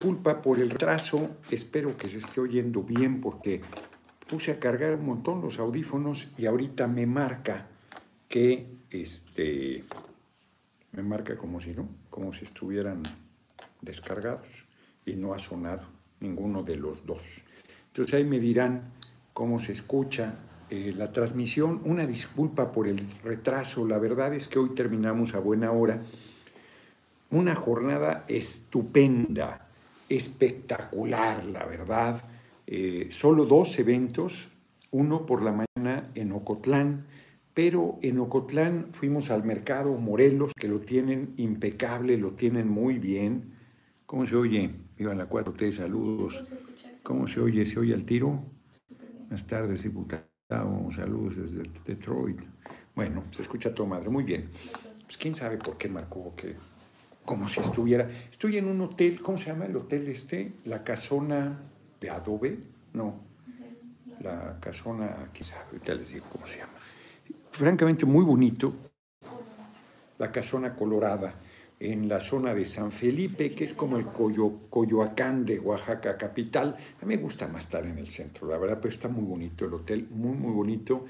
disculpa por el retraso, espero que se esté oyendo bien porque puse a cargar un montón los audífonos y ahorita me marca que este me marca como si no, como si estuvieran descargados y no ha sonado ninguno de los dos. Entonces ahí me dirán cómo se escucha eh, la transmisión. Una disculpa por el retraso, la verdad es que hoy terminamos a buena hora. Una jornada estupenda, espectacular, la verdad. Eh, solo dos eventos, uno por la mañana en Ocotlán, pero en Ocotlán fuimos al mercado Morelos, que lo tienen impecable, lo tienen muy bien. ¿Cómo se oye? Viva la 4T, saludos. ¿Cómo se oye? ¿Se oye el tiro? Buenas tardes, diputado. Saludos desde Detroit. Bueno, se escucha todo madre. Muy bien. Pues quién sabe por qué marcó que como si estuviera. Estoy en un hotel, ¿cómo se llama el hotel este? La casona de adobe. No. La casona, sabe, ya les digo cómo se llama. Francamente muy bonito. La casona colorada en la zona de San Felipe, que es como el Coyoacán de Oaxaca capital. A mí me gusta más estar en el centro, la verdad, pero está muy bonito el hotel, muy, muy bonito.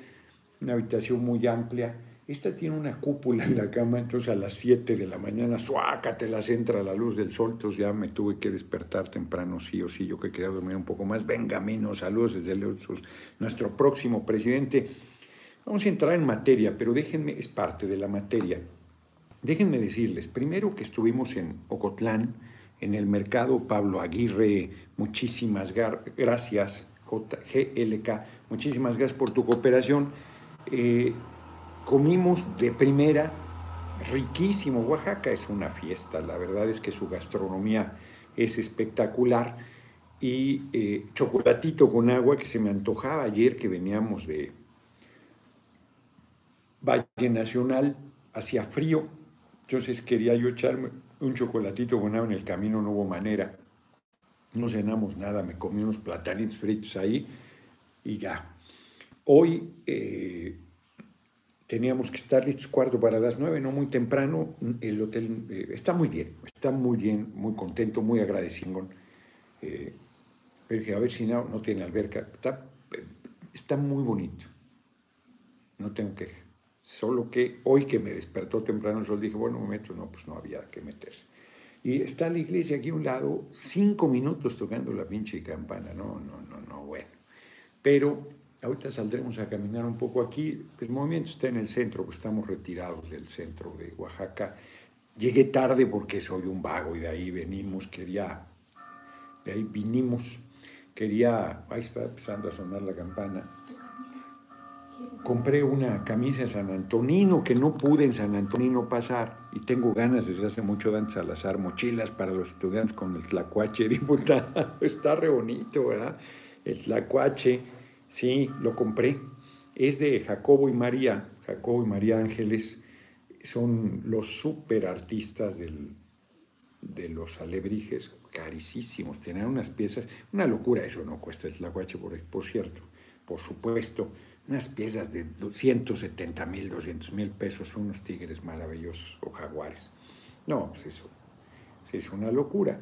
Una habitación muy amplia. Esta tiene una cúpula en la cama, entonces a las 7 de la mañana, suácate, las entra la luz del sol, entonces ya me tuve que despertar temprano, sí o sí, yo que quería dormir un poco más. Venga, menos, saludos desde nuestro próximo presidente. Vamos a entrar en materia, pero déjenme, es parte de la materia. Déjenme decirles, primero que estuvimos en Ocotlán, en el mercado Pablo Aguirre, muchísimas gracias, JGLK, muchísimas gracias por tu cooperación. Eh, comimos de primera, riquísimo. Oaxaca es una fiesta, la verdad es que su gastronomía es espectacular. Y eh, chocolatito con agua que se me antojaba ayer que veníamos de Valle Nacional, hacía frío, entonces quería yo echarme un chocolatito con en el camino, no hubo manera. No cenamos nada, me comí unos platanitos fritos ahí y ya. Hoy eh, teníamos que estar listos cuarto para las nueve, no muy temprano. El hotel eh, está muy bien, está muy bien, muy contento, muy agradecido. Eh, pero a ver si no, no tiene alberca. Está, está muy bonito. No tengo queja. Solo que hoy que me despertó temprano el sol, dije, bueno, un metro, no, pues no había que meterse. Y está la iglesia aquí a un lado, cinco minutos tocando la pinche campana. No, no, no, no, bueno. Pero ahorita saldremos a caminar un poco aquí. El movimiento está en el centro, pues estamos retirados del centro de Oaxaca. Llegué tarde porque soy un vago y de ahí venimos, quería, de ahí vinimos, quería, ahí está empezando a sonar la campana compré una camisa de San Antonino que no pude en San Antonino pasar y tengo ganas desde hace mucho de antes Salazar, mochilas para los estudiantes con el tlacuache, diputado, está re bonito, ¿verdad? El tlacuache, sí, lo compré. Es de Jacobo y María, Jacobo y María Ángeles, son los super artistas de los alebrijes, carísimos, tienen unas piezas, una locura eso no cuesta el tlacuache, por, por cierto, por supuesto unas piezas de 170 mil, 200 mil pesos, unos tigres maravillosos o jaguares. No, pues eso es una locura.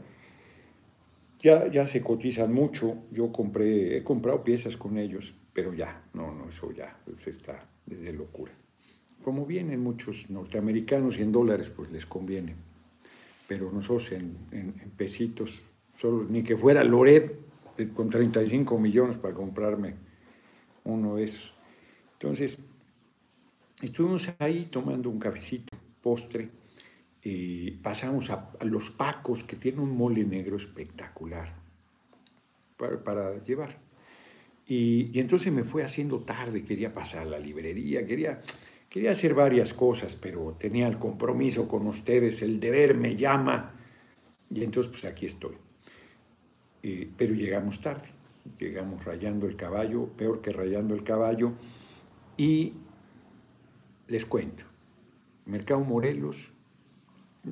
Ya, ya se cotizan mucho, yo compré, he comprado piezas con ellos, pero ya, no, no, eso ya pues está desde locura. Como vienen muchos norteamericanos y en dólares, pues les conviene. Pero nosotros en, en, pesitos, solo, ni que fuera Loret con 35 millones para comprarme uno de esos. Entonces, estuvimos ahí tomando un cafecito, postre, y pasamos a, los Pacos, que tienen un mole negro espectacular para, llevar. Y, entonces me fue haciendo tarde, quería pasar a la librería, quería, quería hacer varias cosas, pero tenía el compromiso con ustedes, el deber me llama, y entonces pues aquí estoy. pero llegamos tarde, llegamos rayando el caballo, peor que rayando el caballo, y les cuento, Mercado Morelos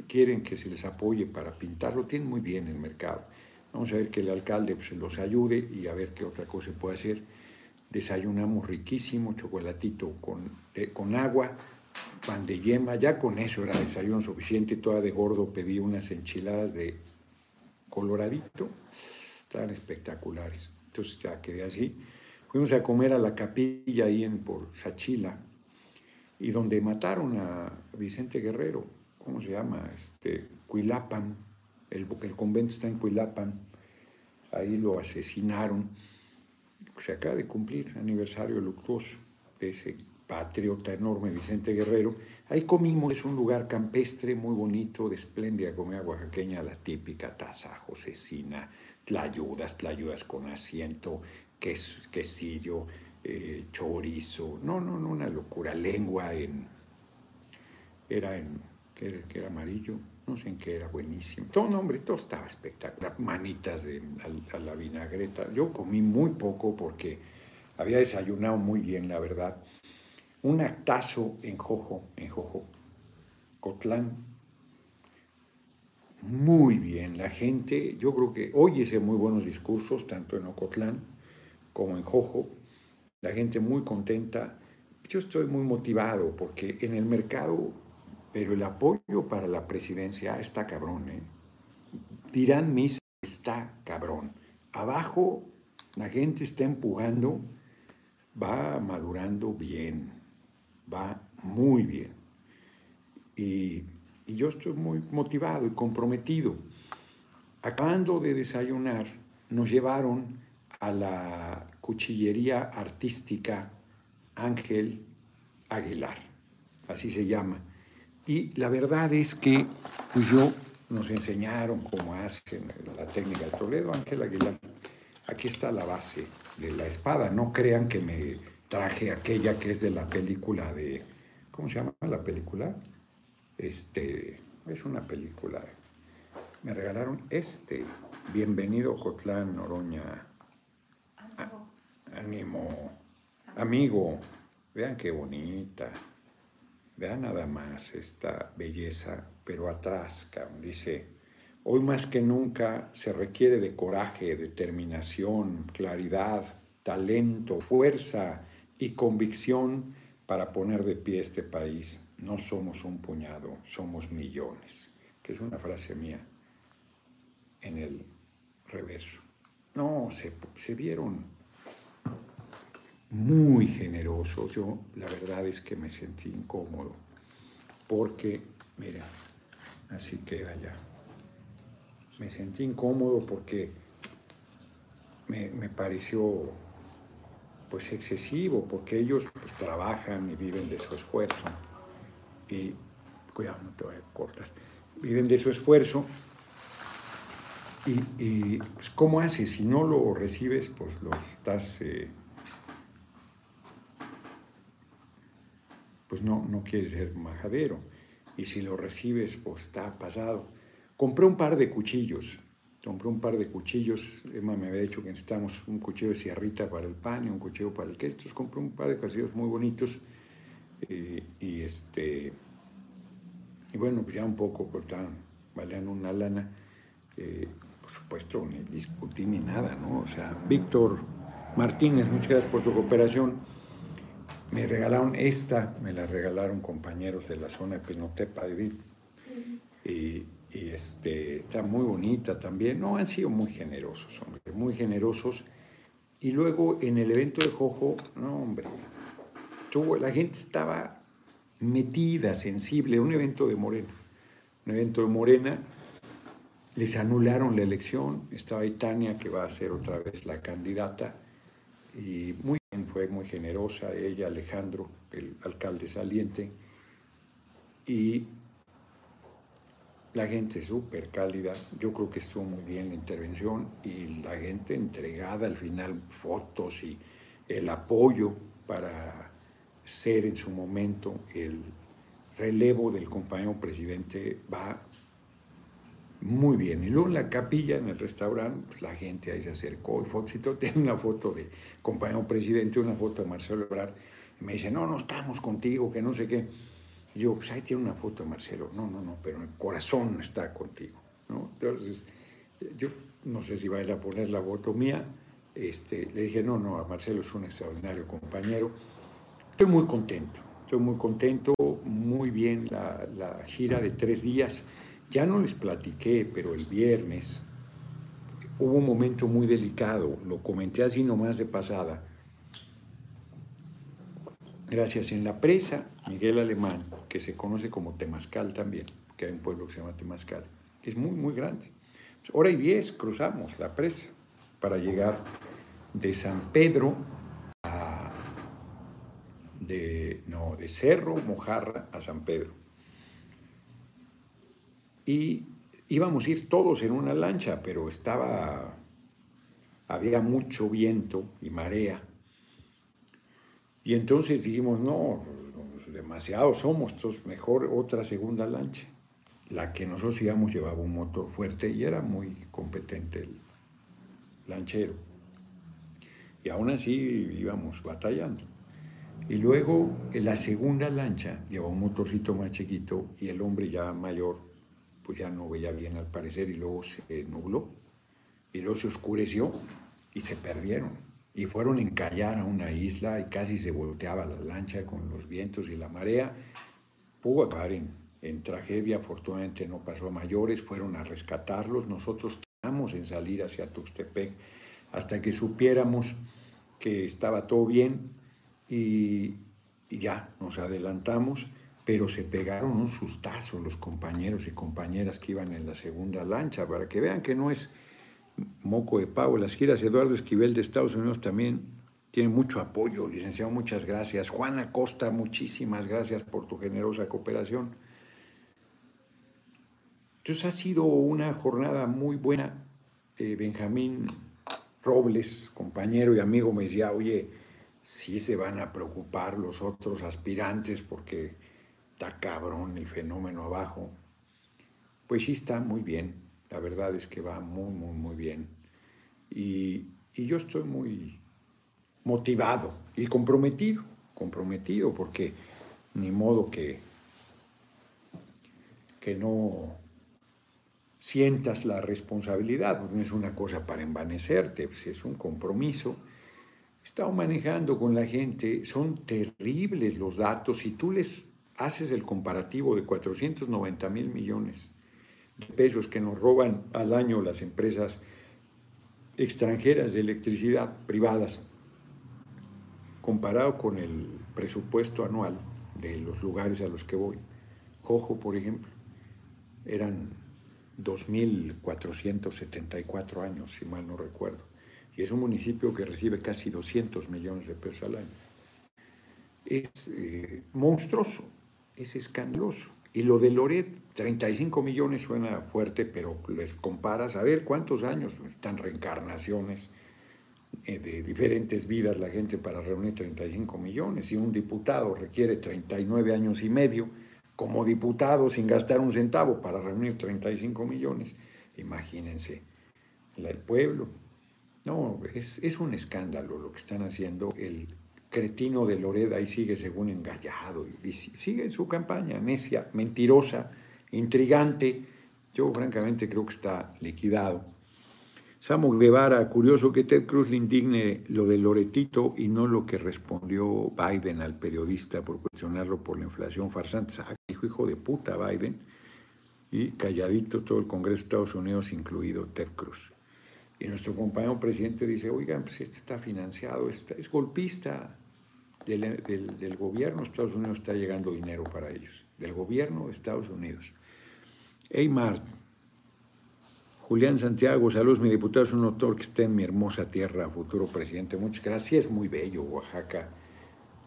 quieren que se les apoye para pintarlo, tienen muy bien el mercado. Vamos a ver que el alcalde pues, los ayude y a ver qué otra cosa se puede hacer. Desayunamos riquísimo, chocolatito con, eh, con agua, pan de yema, ya con eso era desayuno suficiente, toda de gordo pedí unas enchiladas de coloradito, estaban espectaculares. Entonces ya quedé así. Fuimos a comer a la capilla ahí en, por Sachila, y donde mataron a Vicente Guerrero, ¿cómo se llama? Este, Cuilapan, el, convento está en Cuilapan, ahí lo asesinaron. Se acaba de cumplir aniversario luctuoso de ese patriota enorme Vicente Guerrero. Ahí comimos, es un lugar campestre muy bonito, de espléndida comida oaxaqueña, la típica tasajo, cecina, tlayudas, tlayudas con asiento, queso, quesillo, eh, chorizo, no, no, no, una locura, lengua en, era en, que era, amarillo, no sé en qué era, buenísimo. Todo, no, hombre, todo estaba espectacular, manitas de, a, la vinagreta. Yo comí muy poco porque había desayunado muy bien, la verdad. Un actazo en Jojo, en Jojo, Cotlán, muy bien. La gente, yo creo que hice muy buenos discursos, tanto en Ocotlán como en Jojo la gente muy contenta. Yo estoy muy motivado porque en el mercado, pero el apoyo para la presidencia está cabrón. ¿eh? Dirán misa, está cabrón. Abajo la gente está empujando, va madurando bien, va muy bien. Y, y yo estoy muy motivado y comprometido. Acabando de desayunar, nos llevaron a la cuchillería artística Ángel Aguilar, así se llama. Y la verdad es que pues yo nos enseñaron cómo hacen la técnica del Toledo, Ángel Aguilar. Aquí está la base de la espada. No crean que me traje aquella que es de la película de. ¿Cómo se llama la película? Este. Es una película. Me regalaron este. Bienvenido Cotlán Noroña ánimo, amigo, vean qué bonita, vean nada más esta belleza, pero atrás, dice, hoy más que nunca se requiere de coraje, determinación, claridad, talento, fuerza y convicción para poner de pie este país. No somos un puñado, somos millones, que es una frase mía en el reverso. No, se, se vieron muy generoso. Yo la verdad es que me sentí incómodo porque, mira, así queda ya. Me sentí incómodo porque me, pareció pues excesivo, porque ellos pues trabajan y viven de su esfuerzo. Y, cuidado, no te voy a cortar, viven de su esfuerzo. Y, y pues, ¿cómo haces? Si no lo recibes, pues lo estás... Eh, pues no, no quiere ser majadero. Y si lo recibes, pues está pasado. Compré un par de cuchillos. Compré un par de cuchillos. Emma me había dicho que necesitamos un cuchillo de sierrita para el pan y un cuchillo para el queso. Compré un par de cuchillos muy bonitos. Eh, y este. Y bueno, pues ya un poco cortaban, valían una lana. Eh, por supuesto, ni discutí ni nada, ¿no? O sea, Víctor Martínez, muchas gracias por tu cooperación me regalaron esta, me la regalaron compañeros de la zona de Pinotepa de y, y, este, está muy bonita también. No, han sido muy generosos, hombre, muy generosos. Y luego en el evento de Jojo, no, hombre, tuvo, la gente estaba metida, sensible, un evento de Morena. Un evento de Morena, les anularon la elección, estaba ahí Tania, que va a ser otra vez la candidata, y muy fue muy generosa, ella, Alejandro, el alcalde saliente, y la gente súper cálida, yo creo que estuvo muy bien la intervención y la gente entregada al final fotos y el apoyo para ser en su momento el relevo del compañero presidente va muy bien. Y luego en la capilla, en el restaurante, pues la gente ahí se acercó y Foxito tiene una foto de compañero presidente, una foto de Marcelo Ebrard. Y me dice, no, no estamos contigo, que no sé qué. Y yo, pues ahí tiene una foto de Marcelo. No, no, no, pero el corazón está contigo. ¿no? Entonces, yo no sé si va a ir a poner la foto mía. Este, le dije, no, no, a Marcelo es un extraordinario compañero. Estoy muy contento, estoy muy contento, muy bien la, la gira de tres días. Ya no les platiqué, pero el viernes hubo un momento muy delicado, lo comenté así nomás de pasada. Gracias. En la presa, Miguel Alemán, que se conoce como Temazcal también, que hay un pueblo que se llama Temazcal, es muy, muy grande. Hora y diez cruzamos la presa para llegar de San Pedro a, de, no, de Cerro Mojarra a San Pedro. Y íbamos a ir todos en una lancha, pero estaba, había mucho viento y marea. Y entonces dijimos, no, demasiados somos, entonces mejor otra segunda lancha. La que nosotros íbamos llevaba un motor fuerte y era muy competente el lanchero. Y aún así íbamos batallando. Y luego en la segunda lancha llevaba un motorcito más chiquito y el hombre ya mayor pues ya no veía bien al parecer y luego se nubló. Y luego se oscureció y se perdieron. Y fueron a encallar a una isla y casi se volteaba la lancha con los vientos y la marea. Pudo acabar en, en tragedia, afortunadamente no pasó a mayores, fueron a rescatarlos, nosotros tardamos en salir hacia Tuxtepec hasta que supiéramos que estaba todo bien y ya nos adelantamos pero se pegaron un sustazo los compañeros y compañeras que iban en la segunda lancha, para que vean que no es moco de pavo. Las giras Eduardo Esquivel de Estados Unidos también tiene mucho apoyo, licenciado, muchas gracias. Juan Acosta, muchísimas gracias por tu generosa cooperación. Entonces ha sido una jornada muy buena. Eh, Benjamín Robles, compañero y amigo, me decía, oye, sí se van a preocupar los otros aspirantes porque está cabrón el fenómeno abajo. Pues sí está muy bien, la verdad es que va muy, muy, muy bien. Y, yo estoy muy motivado y comprometido, comprometido, porque ni modo que, que no sientas la responsabilidad, no es una cosa para envanecerte, pues es un compromiso. He estado manejando con la gente, son terribles los datos, y tú les haces el comparativo de 490 mil millones de pesos que nos roban al año las empresas extranjeras de electricidad privadas, comparado con el presupuesto anual de los lugares a los que voy. Cojo, por ejemplo, eran 2.474 años, si mal no recuerdo, y es un municipio que recibe casi 200 millones de pesos al año. Es eh, monstruoso, es escandaloso. Y lo de Loret, 35 millones suena fuerte, pero les comparas, a ver cuántos años están reencarnaciones eh, de diferentes vidas la gente para reunir 35 millones. Si un diputado requiere 39 años y medio como diputado sin gastar un centavo para reunir 35 millones, imagínense, el pueblo. No, es, es un escándalo lo que están haciendo el cretino de Loreda ahí sigue según engallado y sigue en su campaña, necia, mentirosa, intrigante. Yo francamente creo que está liquidado. Samuel Guevara, curioso que Ted Cruz le indigne lo de Loretito y no lo que respondió Biden al periodista por cuestionarlo por la inflación farsante. Ah, dijo hijo de puta Biden. Y calladito todo el Congreso de Estados Unidos, incluido Ted Cruz. Y nuestro compañero presidente dice, oigan, pues este está financiado, este es golpista, del, gobierno de Estados Unidos está llegando dinero para ellos, del gobierno de Estados Unidos. Eymar, Julián Santiago, saludos, mi diputado es un autor que está en mi hermosa tierra, futuro presidente. Muchas gracias, es muy bello Oaxaca.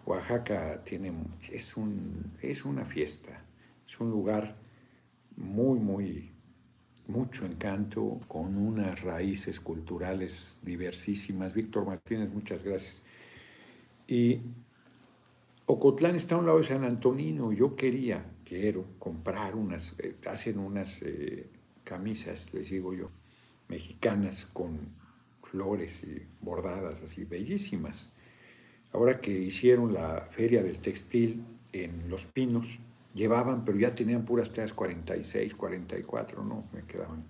Oaxaca tiene, es, un, es una fiesta, es un lugar muy, muy, mucho encanto, con unas raíces culturales diversísimas. Víctor Martínez, muchas gracias. Y Ocotlán está a un lado de San Antonino. Yo quería, quiero comprar unas, eh, hacen unas eh, camisas, les digo yo, mexicanas con flores y bordadas así, bellísimas. Ahora que hicieron la feria del textil en Los Pinos, llevaban, pero ya tenían puras tallas 46, 44, no, me quedaban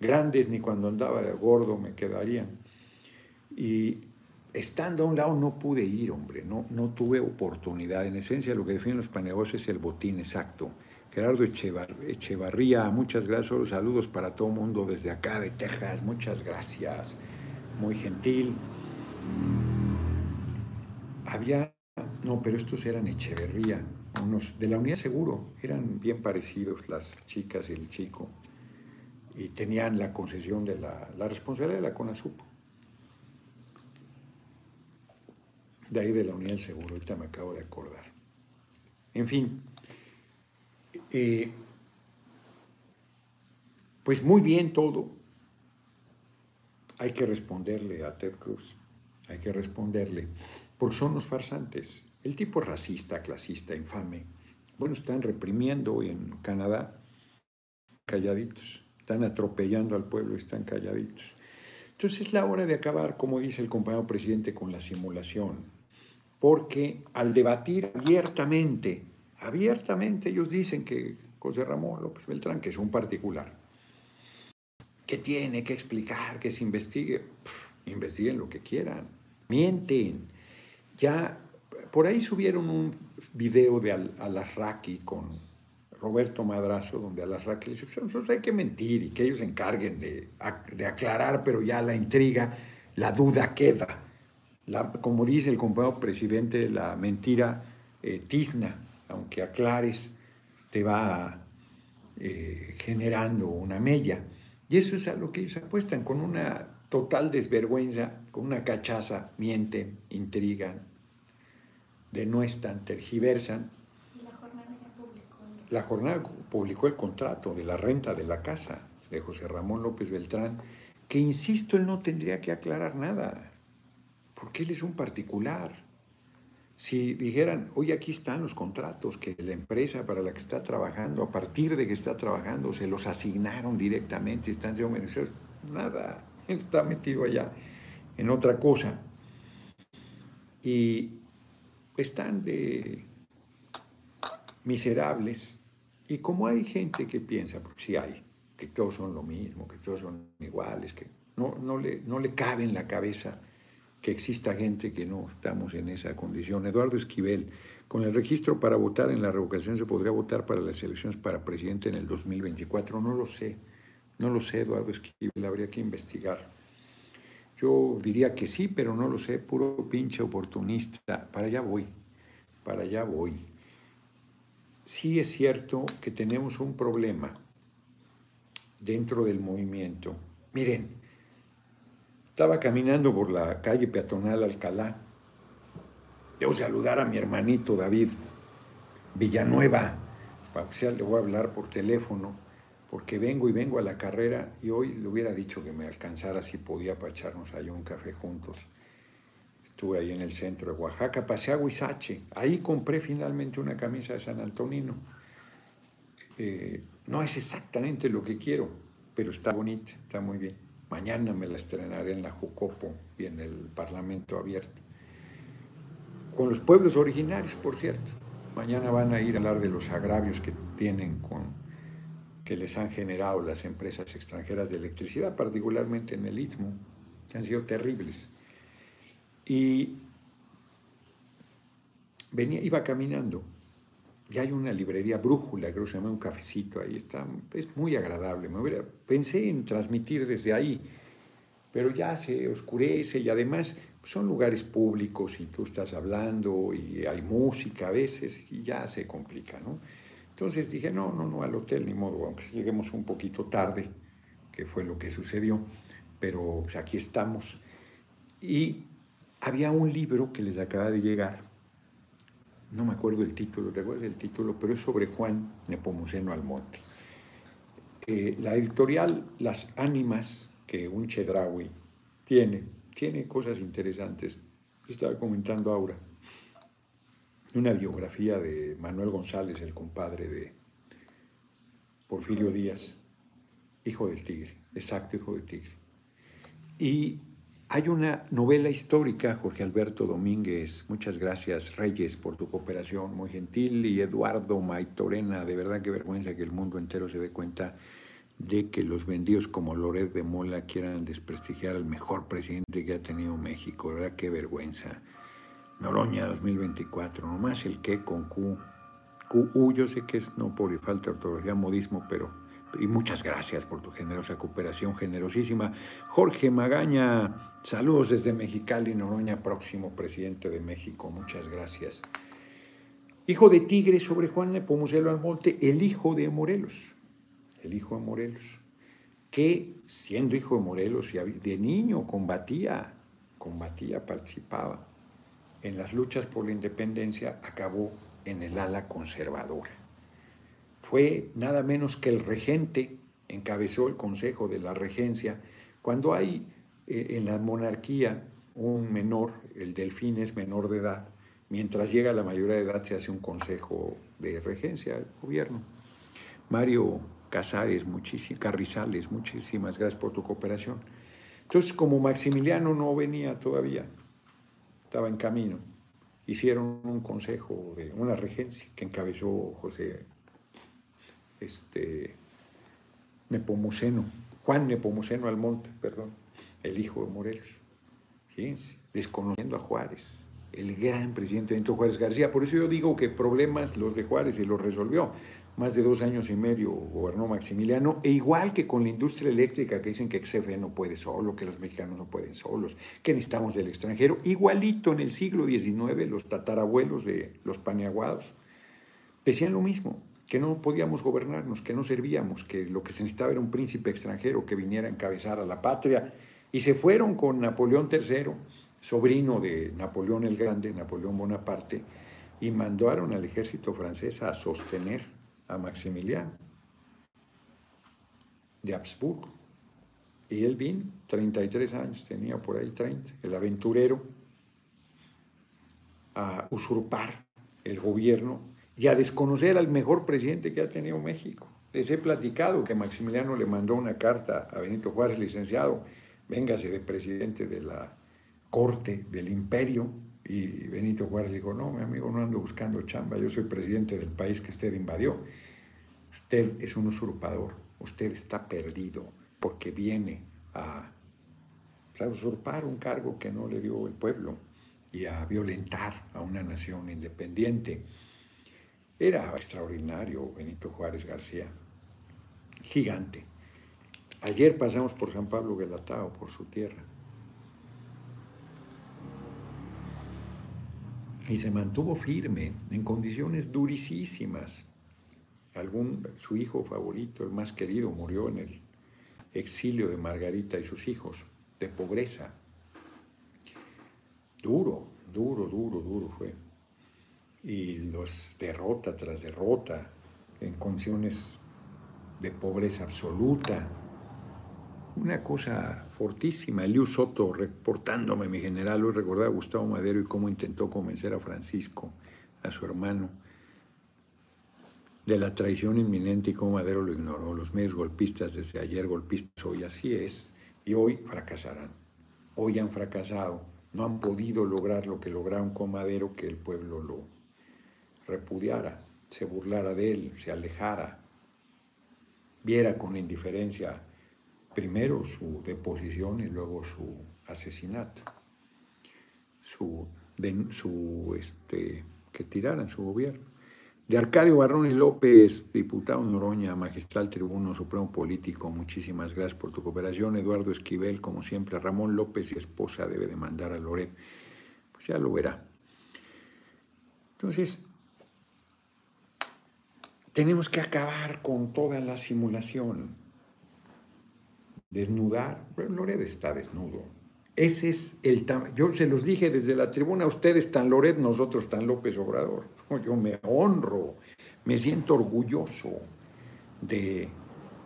grandes, ni cuando andaba gordo me quedarían. Y estando a un lado no pude ir, hombre, no, no tuve oportunidad. En esencia lo que definen los planeadores es el botín exacto. Gerardo Echevarría, muchas gracias. Saludos para todo el mundo desde acá de Texas. Muchas gracias. Muy gentil. Había, no, pero estos eran Echeverría, unos de la unidad seguro. Eran bien parecidos las chicas y el chico. Y tenían la concesión de la, la responsabilidad de la CONASUP. De ahí de la unidad del seguro, ahorita me acabo de acordar. En fin, eh, pues muy bien todo. Hay que responderle a Ted Cruz, hay que responderle, porque son los farsantes. El tipo racista, clasista, infame. Bueno, están reprimiendo en Canadá, calladitos, están atropellando al pueblo, están calladitos. Entonces es la hora de acabar, como dice el compañero presidente, con la simulación, porque al debatir abiertamente abiertamente ellos dicen que José Ramón López Beltrán, que es un particular, que tiene que explicar, que se investigue, investiguen lo que quieran, mienten. Ya por ahí subieron un video de Al Alasraqui con Roberto Madrazo, donde Alasraqui le dice, pues, hay que mentir y que ellos se encarguen de, aclarar, pero ya la intriga, la duda queda. Como dice el compañero presidente, la mentira eh, tizna aunque aclares, te va eh, generando una mella. Y eso es a lo que ellos apuestan, con una total desvergüenza, con una cachaza, mienten, intrigan, denuestan, tergiversan. la jornada publicó. La jornada publicó el contrato de la renta de la casa de José Ramón López Beltrán, que insisto, él no tendría que aclarar nada, porque él es un particular si dijeran, hoy aquí están los contratos que la empresa para la que está trabajando, a partir de que está trabajando, se los asignaron directamente, están siendo beneficiarios, nada, está metido allá en otra cosa. Y están de miserables. Y como hay gente que piensa, porque sí hay, que todos son lo mismo, que todos son iguales, que no, no, le, no le cabe en la cabeza que exista gente que no estamos en esa condición. Eduardo Esquivel, con el registro para votar en la revocación se podría votar para las elecciones para presidente en el 2024. No lo sé, no lo sé, Eduardo Esquivel, habría que investigar. Yo diría que sí, pero no lo sé, puro pinche oportunista. Para allá voy, para allá voy. Sí es cierto que tenemos un problema dentro del movimiento. Miren, estaba caminando por la calle peatonal Alcalá. Debo saludar a mi hermanito David Villanueva. Que le voy a hablar por teléfono, porque vengo y vengo a la carrera y hoy le hubiera dicho que me alcanzara si podía para echarnos un café juntos. Estuve ahí en el centro de Oaxaca, pasé a Huizache. Ahí compré finalmente una camisa de San Antonino. Eh, no es exactamente lo que quiero, pero está bonita, está muy bien. Mañana me la estrenaré en la Jucopo y en el Parlamento Abierto. Con los pueblos originarios, por cierto. Mañana van a ir a hablar de los agravios que tienen con que les han generado las empresas extranjeras de electricidad, particularmente en el Istmo, que han sido terribles. Y venía, iba caminando y hay una librería brújula, creo que se llama un cafecito, ahí está, es muy agradable. Me hubiera, pensé en transmitir desde ahí, pero ya se oscurece y además son lugares públicos y tú estás hablando y hay música a veces y ya se complica, ¿no? Entonces dije, no, no, no, al hotel ni modo, aunque lleguemos un poquito tarde, que fue lo que sucedió, pero pues, aquí estamos. Y había un libro que les acaba de llegar, no me acuerdo el título, ¿recuerdas el título? Pero es sobre Juan Nepomuceno Almonte. Eh, la editorial Las Ánimas, que un Chedraui tiene, tiene cosas interesantes. Estaba comentando ahora una biografía de Manuel González, el compadre de Porfirio Díaz, hijo del tigre, exacto, hijo del tigre. Y hay una novela histórica, Jorge Alberto Domínguez, muchas gracias Reyes por tu cooperación, muy gentil, y Eduardo Maitorena, de verdad qué vergüenza que el mundo entero se dé cuenta de que los vendidos como Loret de Mola quieran desprestigiar al mejor presidente que ha tenido México, ¿verdad? Qué vergüenza. Noroña 2024, nomás el que con Q, Q, yo sé que es no por falta de ortografía, modismo, pero y muchas gracias por tu generosa cooperación, generosísima. Jorge Magaña, saludos desde Mexicali, Noroña, próximo presidente de México, muchas gracias. Hijo de Tigre sobre Juan Nepomuceno Almonte, el hijo de Morelos, el hijo de Morelos, que siendo hijo de Morelos y de niño combatía, combatía, participaba en las luchas por la independencia, acabó en el ala conservadora fue nada menos que el regente, encabezó el consejo de la regencia. Cuando hay eh, en la monarquía un menor, el delfín es menor de edad, mientras llega a la mayoría de edad se hace un consejo de regencia del gobierno. Mario Casares, muchísimas, Carrizales, muchísimas gracias por tu cooperación. Entonces, como Maximiliano no venía todavía, estaba en camino, hicieron un consejo de una regencia que encabezó José este, Nepomuceno, Juan Nepomuceno Almonte, perdón, el hijo de Morelos, desconociendo a Juárez, el gran presidente Benito Juárez García. Por eso yo digo que problemas los de Juárez y los resolvió. Más de dos años y medio gobernó Maximiliano, e igual que con la industria eléctrica que dicen que XFE no puede solo, que los mexicanos no pueden solos, que necesitamos del extranjero, igualito en el siglo XIX los tatarabuelos de los paneaguados decían lo mismo que no podíamos gobernarnos, que no servíamos, que lo que se necesitaba era un príncipe extranjero que viniera a encabezar a la patria. Y se fueron con Napoleón III, sobrino de Napoleón el Grande, Napoleón Bonaparte, y mandaron al ejército francés a sostener a Maximiliano de Habsburgo. Y él vino, 33 años, tenía por ahí 30, el aventurero, a usurpar el gobierno y a desconocer al mejor presidente que ha tenido México. Les he platicado que Maximiliano le mandó una carta a Benito Juárez, licenciado, véngase de presidente de la corte del imperio, y Benito Juárez dijo, no, mi amigo, no ando buscando chamba, yo soy presidente del país que usted invadió. Usted es un usurpador, usted está perdido porque viene a, a usurpar un cargo que no le dio el pueblo y a violentar a una nación independiente. Era extraordinario Benito Juárez García, gigante. Ayer pasamos por San Pablo Guelatao, por su tierra. Y se mantuvo firme en condiciones durísimas. Algún, su hijo favorito, el más querido, murió en el exilio de Margarita y sus hijos, de pobreza. Duro, duro, duro, duro fue y los derrota tras derrota en condiciones de pobreza absoluta. Una cosa fortísima. Eliu Soto reportándome, mi general, hoy recordaba a Gustavo Madero y cómo intentó convencer a Francisco, a su hermano, de la traición inminente y cómo Madero lo ignoró. Los medios golpistas desde ayer, golpistas hoy, así es, y hoy fracasarán. Hoy han fracasado, no han podido lograr lo que lograron con Madero, que el pueblo lo repudiara, se burlara de él, se alejara, viera con indiferencia primero su deposición y luego su asesinato, su, su este, que tiraran su gobierno. De Arcadio Barrón y López, diputado Noroña, magistral tribuno supremo político, muchísimas gracias por tu cooperación. Eduardo Esquivel, como siempre, Ramón López y esposa debe demandar a Loret. Pues ya lo verá. Entonces, tenemos que acabar con toda la simulación. Desnudar. Loret está desnudo. Ese es el Yo se los dije desde la tribuna, ustedes tan Loret, nosotros tan López Obrador. Yo me honro, me siento orgulloso de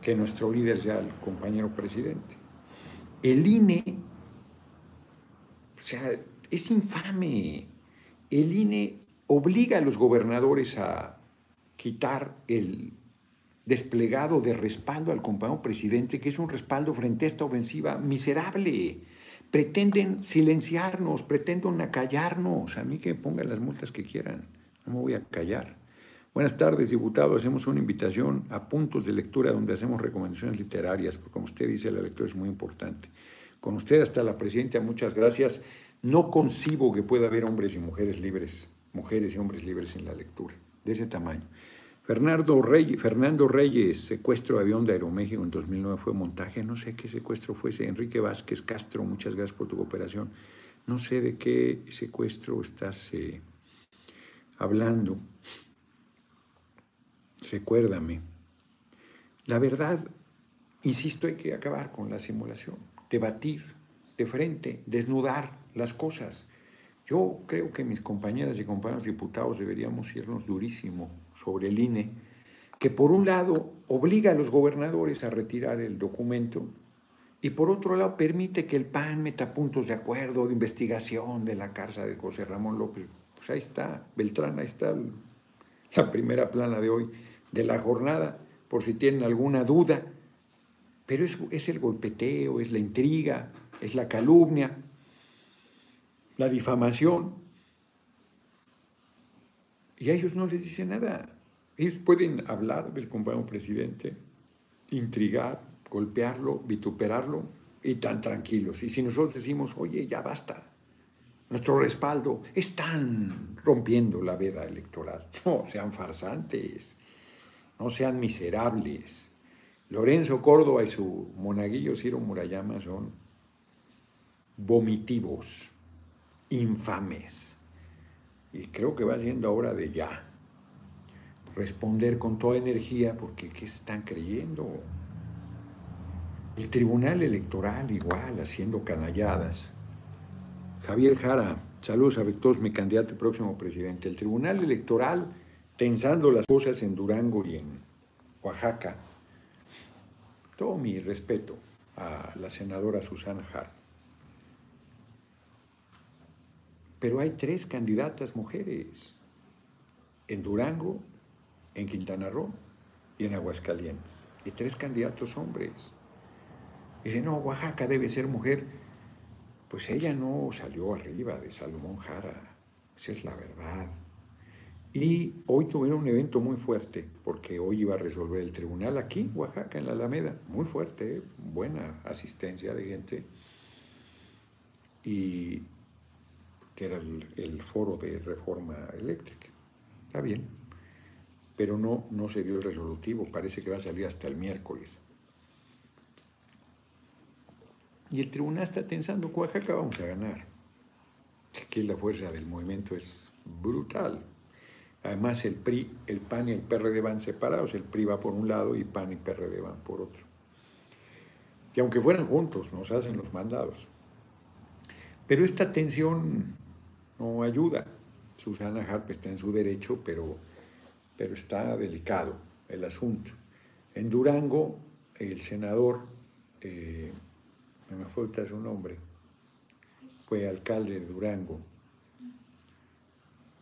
que nuestro líder sea el compañero presidente. El INE, o sea, es infame. El INE obliga a los gobernadores a quitar el desplegado de respaldo al compañero presidente, que es un respaldo frente a esta ofensiva miserable. Pretenden silenciarnos, pretenden acallarnos. A mí que pongan las multas que quieran, no me voy a callar. Buenas tardes, diputado. Hacemos una invitación a puntos de lectura donde hacemos recomendaciones literarias, porque como usted dice, la lectura es muy importante. Con usted hasta la presidenta, muchas gracias. No concibo que pueda haber hombres y mujeres libres, mujeres y hombres libres en la lectura de ese tamaño. Fernando Reyes, secuestro de avión de Aeroméxico en 2009 fue montaje. No sé qué secuestro fue ese. Enrique Vázquez Castro, muchas gracias por tu cooperación. No sé de qué secuestro estás eh, hablando. Recuérdame. La verdad, insisto, hay que acabar con la simulación, debatir de frente, desnudar las cosas. Yo creo que mis compañeras y compañeros diputados deberíamos irnos durísimo sobre el INE, que por un lado obliga a los gobernadores a retirar el documento y por otro lado permite que el PAN meta puntos de acuerdo, de investigación de la casa de José Ramón López. Pues ahí está, Beltrán, ahí está la primera plana de hoy de la jornada, por si tienen alguna duda. Pero es, es el golpeteo, es la intriga, es la calumnia, la difamación. Y a ellos no les dice nada. Ellos pueden hablar del compañero presidente, intrigar, golpearlo, vituperarlo y tan tranquilos. Y si nosotros decimos, oye, ya basta, nuestro respaldo, están rompiendo la veda electoral. No sean farsantes, no sean miserables. Lorenzo Córdoba y su monaguillo Ciro Murayama son vomitivos infames. Y creo que va siendo hora de ya responder con toda energía porque ¿qué están creyendo? El Tribunal Electoral igual, haciendo canalladas. Javier Jara, saludos a todos, mi candidato próximo presidente. El Tribunal Electoral tensando las cosas en Durango y en Oaxaca. Todo mi respeto a la senadora Susana Jara. Pero hay tres candidatas mujeres en Durango, en Quintana Roo y en Aguascalientes. Y tres candidatos hombres. Dice, no, Oaxaca debe ser mujer. Pues ella no salió arriba de Salomón Jara. Esa es la verdad. Y hoy tuvieron un evento muy fuerte, porque hoy iba a resolver el tribunal aquí, en Oaxaca, en la Alameda. Muy fuerte, buena asistencia de gente. Y que era el, foro de reforma eléctrica. Está bien, pero no, no se dio el resolutivo, parece que va a salir hasta el miércoles. Y el tribunal está pensando, Oaxaca vamos a ganar. Aquí la fuerza del movimiento es brutal. Además, el PRI, el PAN y el PRD van separados. El PRI va por un lado y PAN y PRD van por otro. Y aunque fueran juntos, nos hacen los mandados. Pero esta tensión no ayuda. Susana Harp está en su derecho, pero, pero está delicado el asunto. En Durango, el senador, eh, me falta su nombre, fue alcalde de Durango,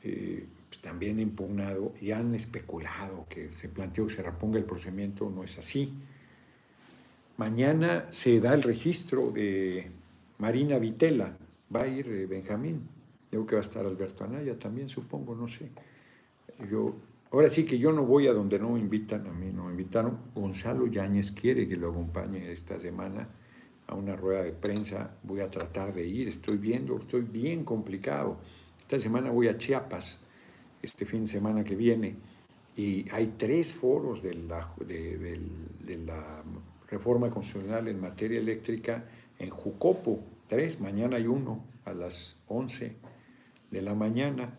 eh, pues también impugnado y han especulado que se planteó que se reponga el procedimiento, no es así. Mañana se da el registro de Marina Vitela, va a ir eh, Benjamín, Creo que va a estar Alberto Anaya también, supongo, no sé. Yo, ahora sí que yo no voy a donde no me invitan, a mí no me invitaron. Gonzalo Yáñez quiere que lo acompañe esta semana a una rueda de prensa. Voy a tratar de ir, estoy viendo, estoy bien complicado. Esta semana voy a Chiapas, este fin de semana que viene, y hay tres foros de la, de la reforma constitucional en materia eléctrica en Jucopo, tres, mañana hay uno a las 11 de la mañana.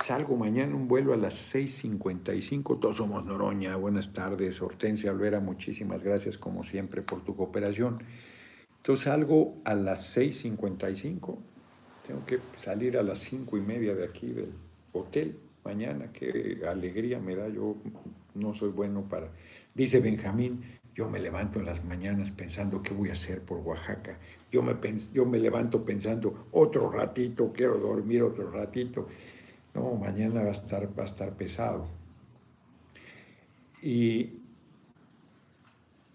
Salgo mañana un vuelo a las 6.55. Todos somos Noroña. Buenas tardes, Hortensia Olvera. Muchísimas gracias, como siempre, por tu cooperación. Entonces salgo a las 6.55. Tengo que salir a las 5 y media de aquí del hotel mañana. Qué alegría me da. Yo no soy bueno para. Dice Benjamín, yo me levanto en las mañanas pensando qué voy a hacer por Oaxaca. Yo me, yo me levanto pensando otro ratito, quiero dormir otro ratito. No, mañana va a estar, va a estar pesado. Y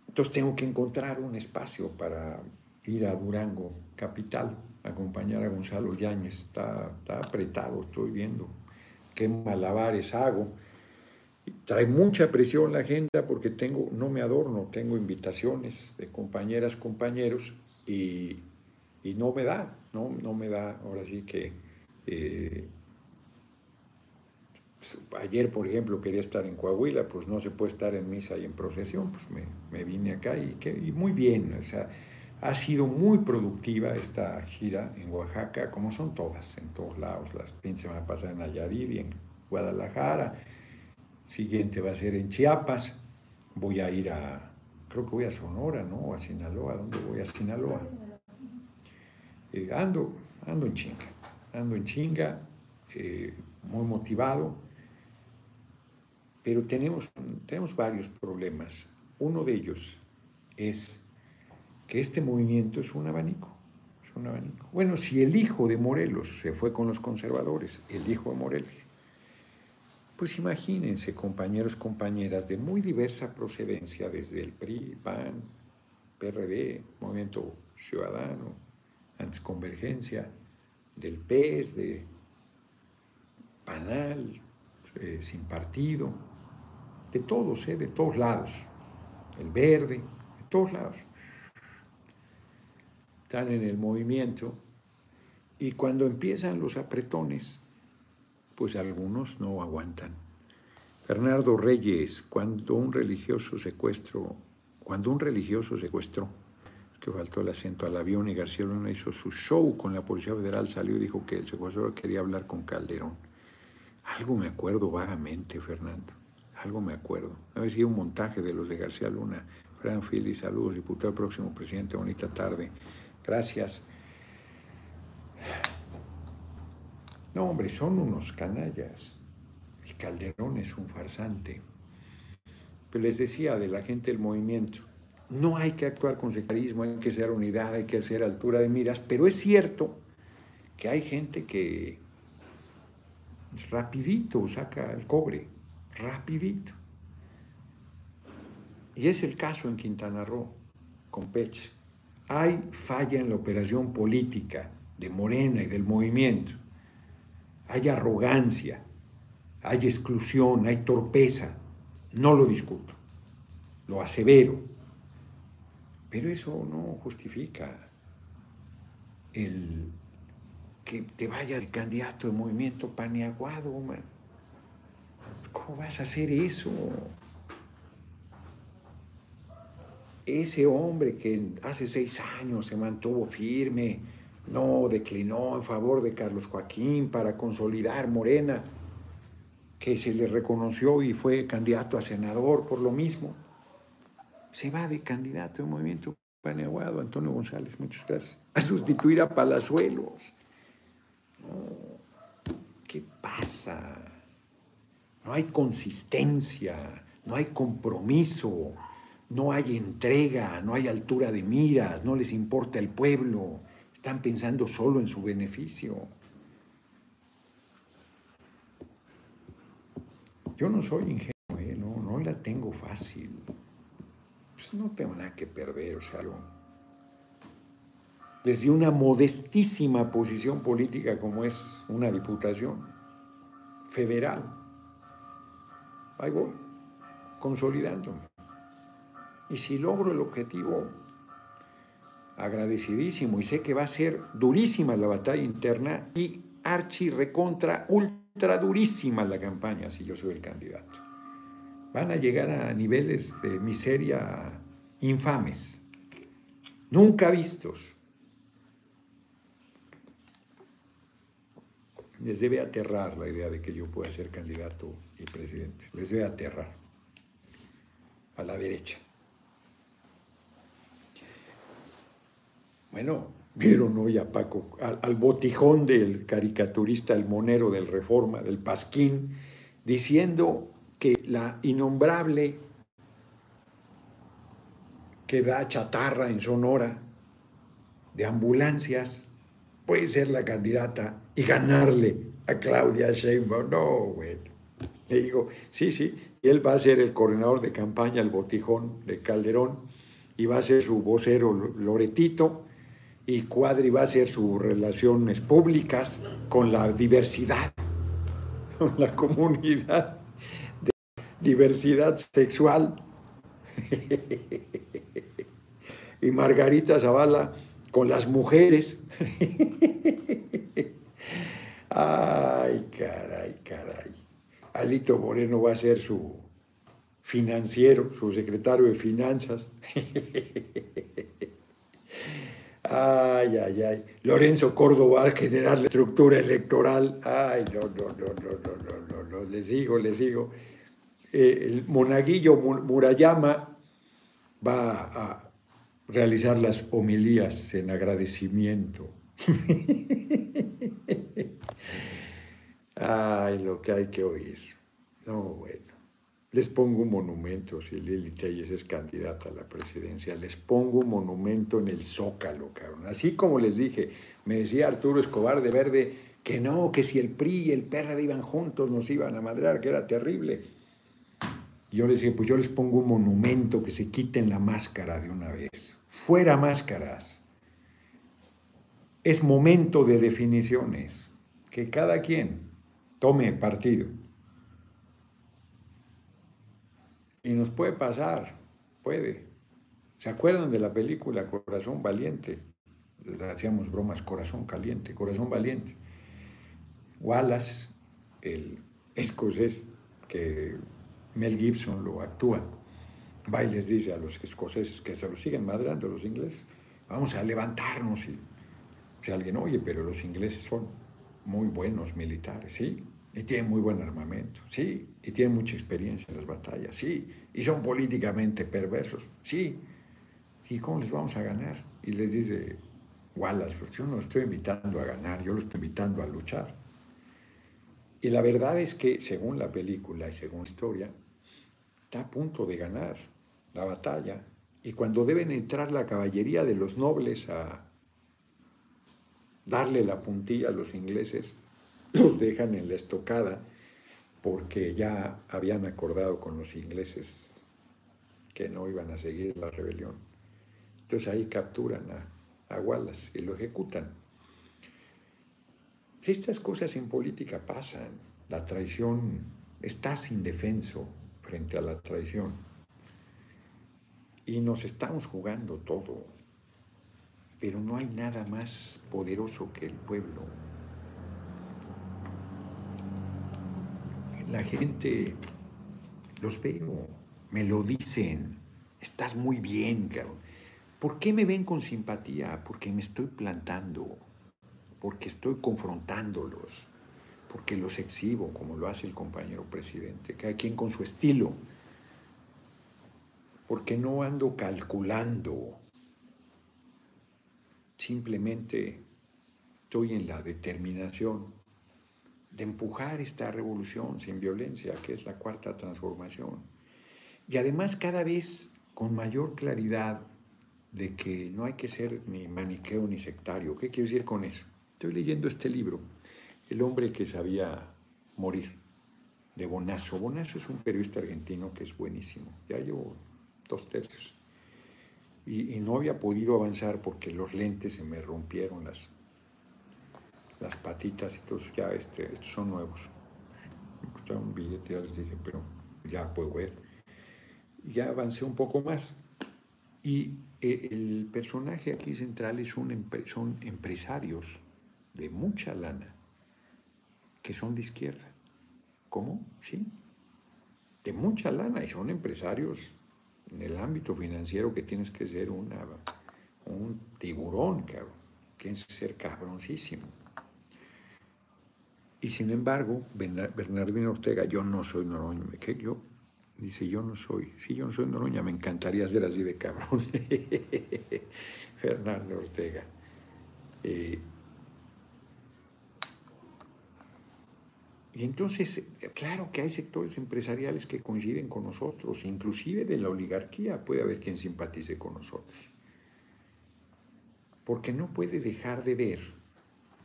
entonces tengo que encontrar un espacio para ir a Durango, capital, acompañar a Gonzalo Yáñez. Está, está apretado, estoy viendo qué malabares hago Trae mucha presión la agenda porque tengo, no me adorno, tengo invitaciones de compañeras, compañeros y, no me da, no, no me da, ahora sí que eh, ayer, por ejemplo, quería estar en Coahuila, pues no se puede estar en misa y en procesión, pues me, vine acá y, que, y muy bien, o sea, ha sido muy productiva esta gira en Oaxaca, como son todas, en todos lados. Las pinches van a pasar en Nayarit y en Guadalajara. Siguiente va a ser en Chiapas. Voy a ir a, creo que voy a Sonora, ¿no? O a Sinaloa. ¿Dónde voy? A Sinaloa. Eh, ando, ando en chinga. Ando en chinga, eh, muy motivado. Pero tenemos, tenemos varios problemas. Uno de ellos es que este movimiento es un abanico. Es un abanico. Bueno, si el hijo de Morelos se fue con los conservadores, el hijo de Morelos, pues imagínense, compañeros, compañeras de muy diversa procedencia, desde el PRI, PAN, PRD, Movimiento Ciudadano, Antes Convergencia, del PES, de PANAL, eh, sin partido, de todos, eh, de todos lados, el verde, de todos lados. Están en el movimiento y cuando empiezan los apretones, pues algunos no aguantan. Bernardo Reyes, cuando un religioso secuestro, cuando un religioso secuestró, que faltó el acento al avión y García Luna hizo su show con la Policía Federal, salió y dijo que el secuestrador quería hablar con Calderón. Algo me acuerdo vagamente, Fernando, algo me acuerdo. Había sido un montaje de los de García Luna. Fran Fili, saludos, diputado próximo presidente, bonita tarde. Gracias. No, hombre, son unos canallas. El Calderón es un farsante. Pero les decía de la gente del movimiento, no hay que actuar con sectarismo, hay que ser unidad, hay que hacer altura de miras, pero es cierto que hay gente que rapidito saca el cobre, rapidito. Y es el caso en Quintana Roo, con Pech hay falla en la operación política de Morena y del movimiento. Hay arrogancia, hay exclusión, hay torpeza. No lo discuto, lo asevero. Pero eso no justifica el que te vaya el candidato de movimiento paneaguado, ¿Cómo vas a hacer eso? ese hombre que hace seis años se mantuvo firme, no declinó en favor de Carlos Joaquín para consolidar Morena, que se le reconoció y fue candidato a senador por lo mismo, se va de candidato en Movimiento Paneaguado, Antonio González, muchas gracias, a sustituir a Palazuelos. ¿Qué pasa? No hay consistencia, no hay compromiso no hay entrega, no hay altura de miras, no les importa el pueblo, están pensando solo en su beneficio. Yo no soy ingenuo, ¿eh? no, la tengo fácil. Pues no tengo nada que perder, o sea, desde una modestísima posición política como es una diputación federal, ahí voy, consolidándome. Y si logro el objetivo, agradecidísimo y sé que va a ser durísima la batalla interna y archi recontra ultra durísima la campaña si yo soy el candidato. Van a llegar a niveles de miseria infames, nunca vistos. Les debe aterrar la idea de que yo pueda ser candidato y presidente. Les debe aterrar a la derecha. Bueno, vieron hoy a Paco, al, botijón del caricaturista, el monero del Reforma, del Pasquín, diciendo que la innombrable que da chatarra en Sonora de ambulancias puede ser la candidata y ganarle a Claudia Sheinbaum. No, bueno. Le digo, sí, sí, él va a ser el coordinador de campaña, el botijón de Calderón, y va a ser su vocero Loretito, y Cuadri va a hacer sus relaciones públicas con la diversidad, con la comunidad de diversidad sexual. y Margarita Zavala con las mujeres. Ay, caray, caray. Alito Moreno va a ser su financiero, su secretario de finanzas. Ay, ay, ay. Lorenzo Córdoba a generar la estructura electoral. Ay, no, no, no, no, no, no, no, les digo, les digo. Eh, el monaguillo Murayama va a realizar las homilías en agradecimiento. Ay, lo que hay que oír. No, bueno. Les pongo un monumento si Lili Telles es candidata a la presidencia. Les pongo un monumento en el Zócalo, cabrón. Así como les dije, me decía Arturo Escobar de Verde que no, que si el PRI y el PRD iban juntos nos iban a madrear, que era terrible. yo les dije, pues yo les pongo un monumento que se quiten la máscara de una vez. Fuera máscaras. Es momento de definiciones. Que cada quien tome partido. Y nos puede pasar, puede. ¿Se acuerdan de la película Corazón Valiente? Hacíamos bromas, Corazón Caliente, Corazón Valiente. Wallace, el escocés, que Mel Gibson lo actúa, va y les dice a los escoceses que se lo siguen madrando los ingleses, vamos a levantarnos. Y si alguien, oye, pero los ingleses son muy buenos militares, sí, y tienen muy buen armamento, sí, y tienen mucha experiencia en las batallas, sí, y son políticamente perversos, sí. ¿Y cómo les vamos a ganar? Y les dice Wallace, pues yo no lo estoy invitando a ganar, yo lo estoy invitando a luchar. Y la verdad es que, según la película y según la historia, está a punto de ganar la batalla. Y cuando deben entrar la caballería de los nobles a darle la puntilla a los ingleses, los dejan en la estocada porque ya habían acordado con los ingleses que no iban a seguir la rebelión. Entonces ahí capturan a, Wallace y lo ejecutan. Si estas cosas en política pasan, la traición, estás indefenso frente a la traición. Y nos estamos jugando todo, pero no hay nada más poderoso que el pueblo. La gente, los veo, me lo dicen, estás muy bien, cabrón. ¿Por qué me ven con simpatía? Porque me estoy plantando, porque estoy confrontándolos, porque los exhibo como lo hace el compañero presidente, cada quien con su estilo, porque no ando calculando, simplemente estoy en la determinación de empujar esta revolución sin violencia, que es la cuarta transformación. Y además cada vez con mayor claridad de que no hay que ser ni maniqueo ni sectario. ¿Qué quiero decir con eso? Estoy leyendo este libro, El hombre que sabía morir, de Bonazo. Bonazo es un periodista argentino que es buenísimo. Ya llevo dos tercios. Y, y no había podido avanzar porque los lentes se me rompieron las las patitas y todo ya este, estos son nuevos. Me costaron un billete, ya les dije, pero ya puedo ver. Ya avancé un poco más. Y eh, el personaje aquí central es un, son empresarios de mucha lana que son de izquierda. ¿Cómo? Sí. De mucha lana y son empresarios en el ámbito financiero que tienes que ser una, un tiburón, cabrón. Que ser cabroncísimo. Y sin embargo, Bernardino Ortega, yo no soy Noroña, ¿qué? Yo, dice, yo no soy, sí, yo no soy Noroña, me encantaría ser así de cabrón. Fernando Ortega. Eh, y entonces, claro que hay sectores empresariales que coinciden con nosotros, inclusive de la oligarquía puede haber quien simpatice con nosotros. Porque no puede dejar de ver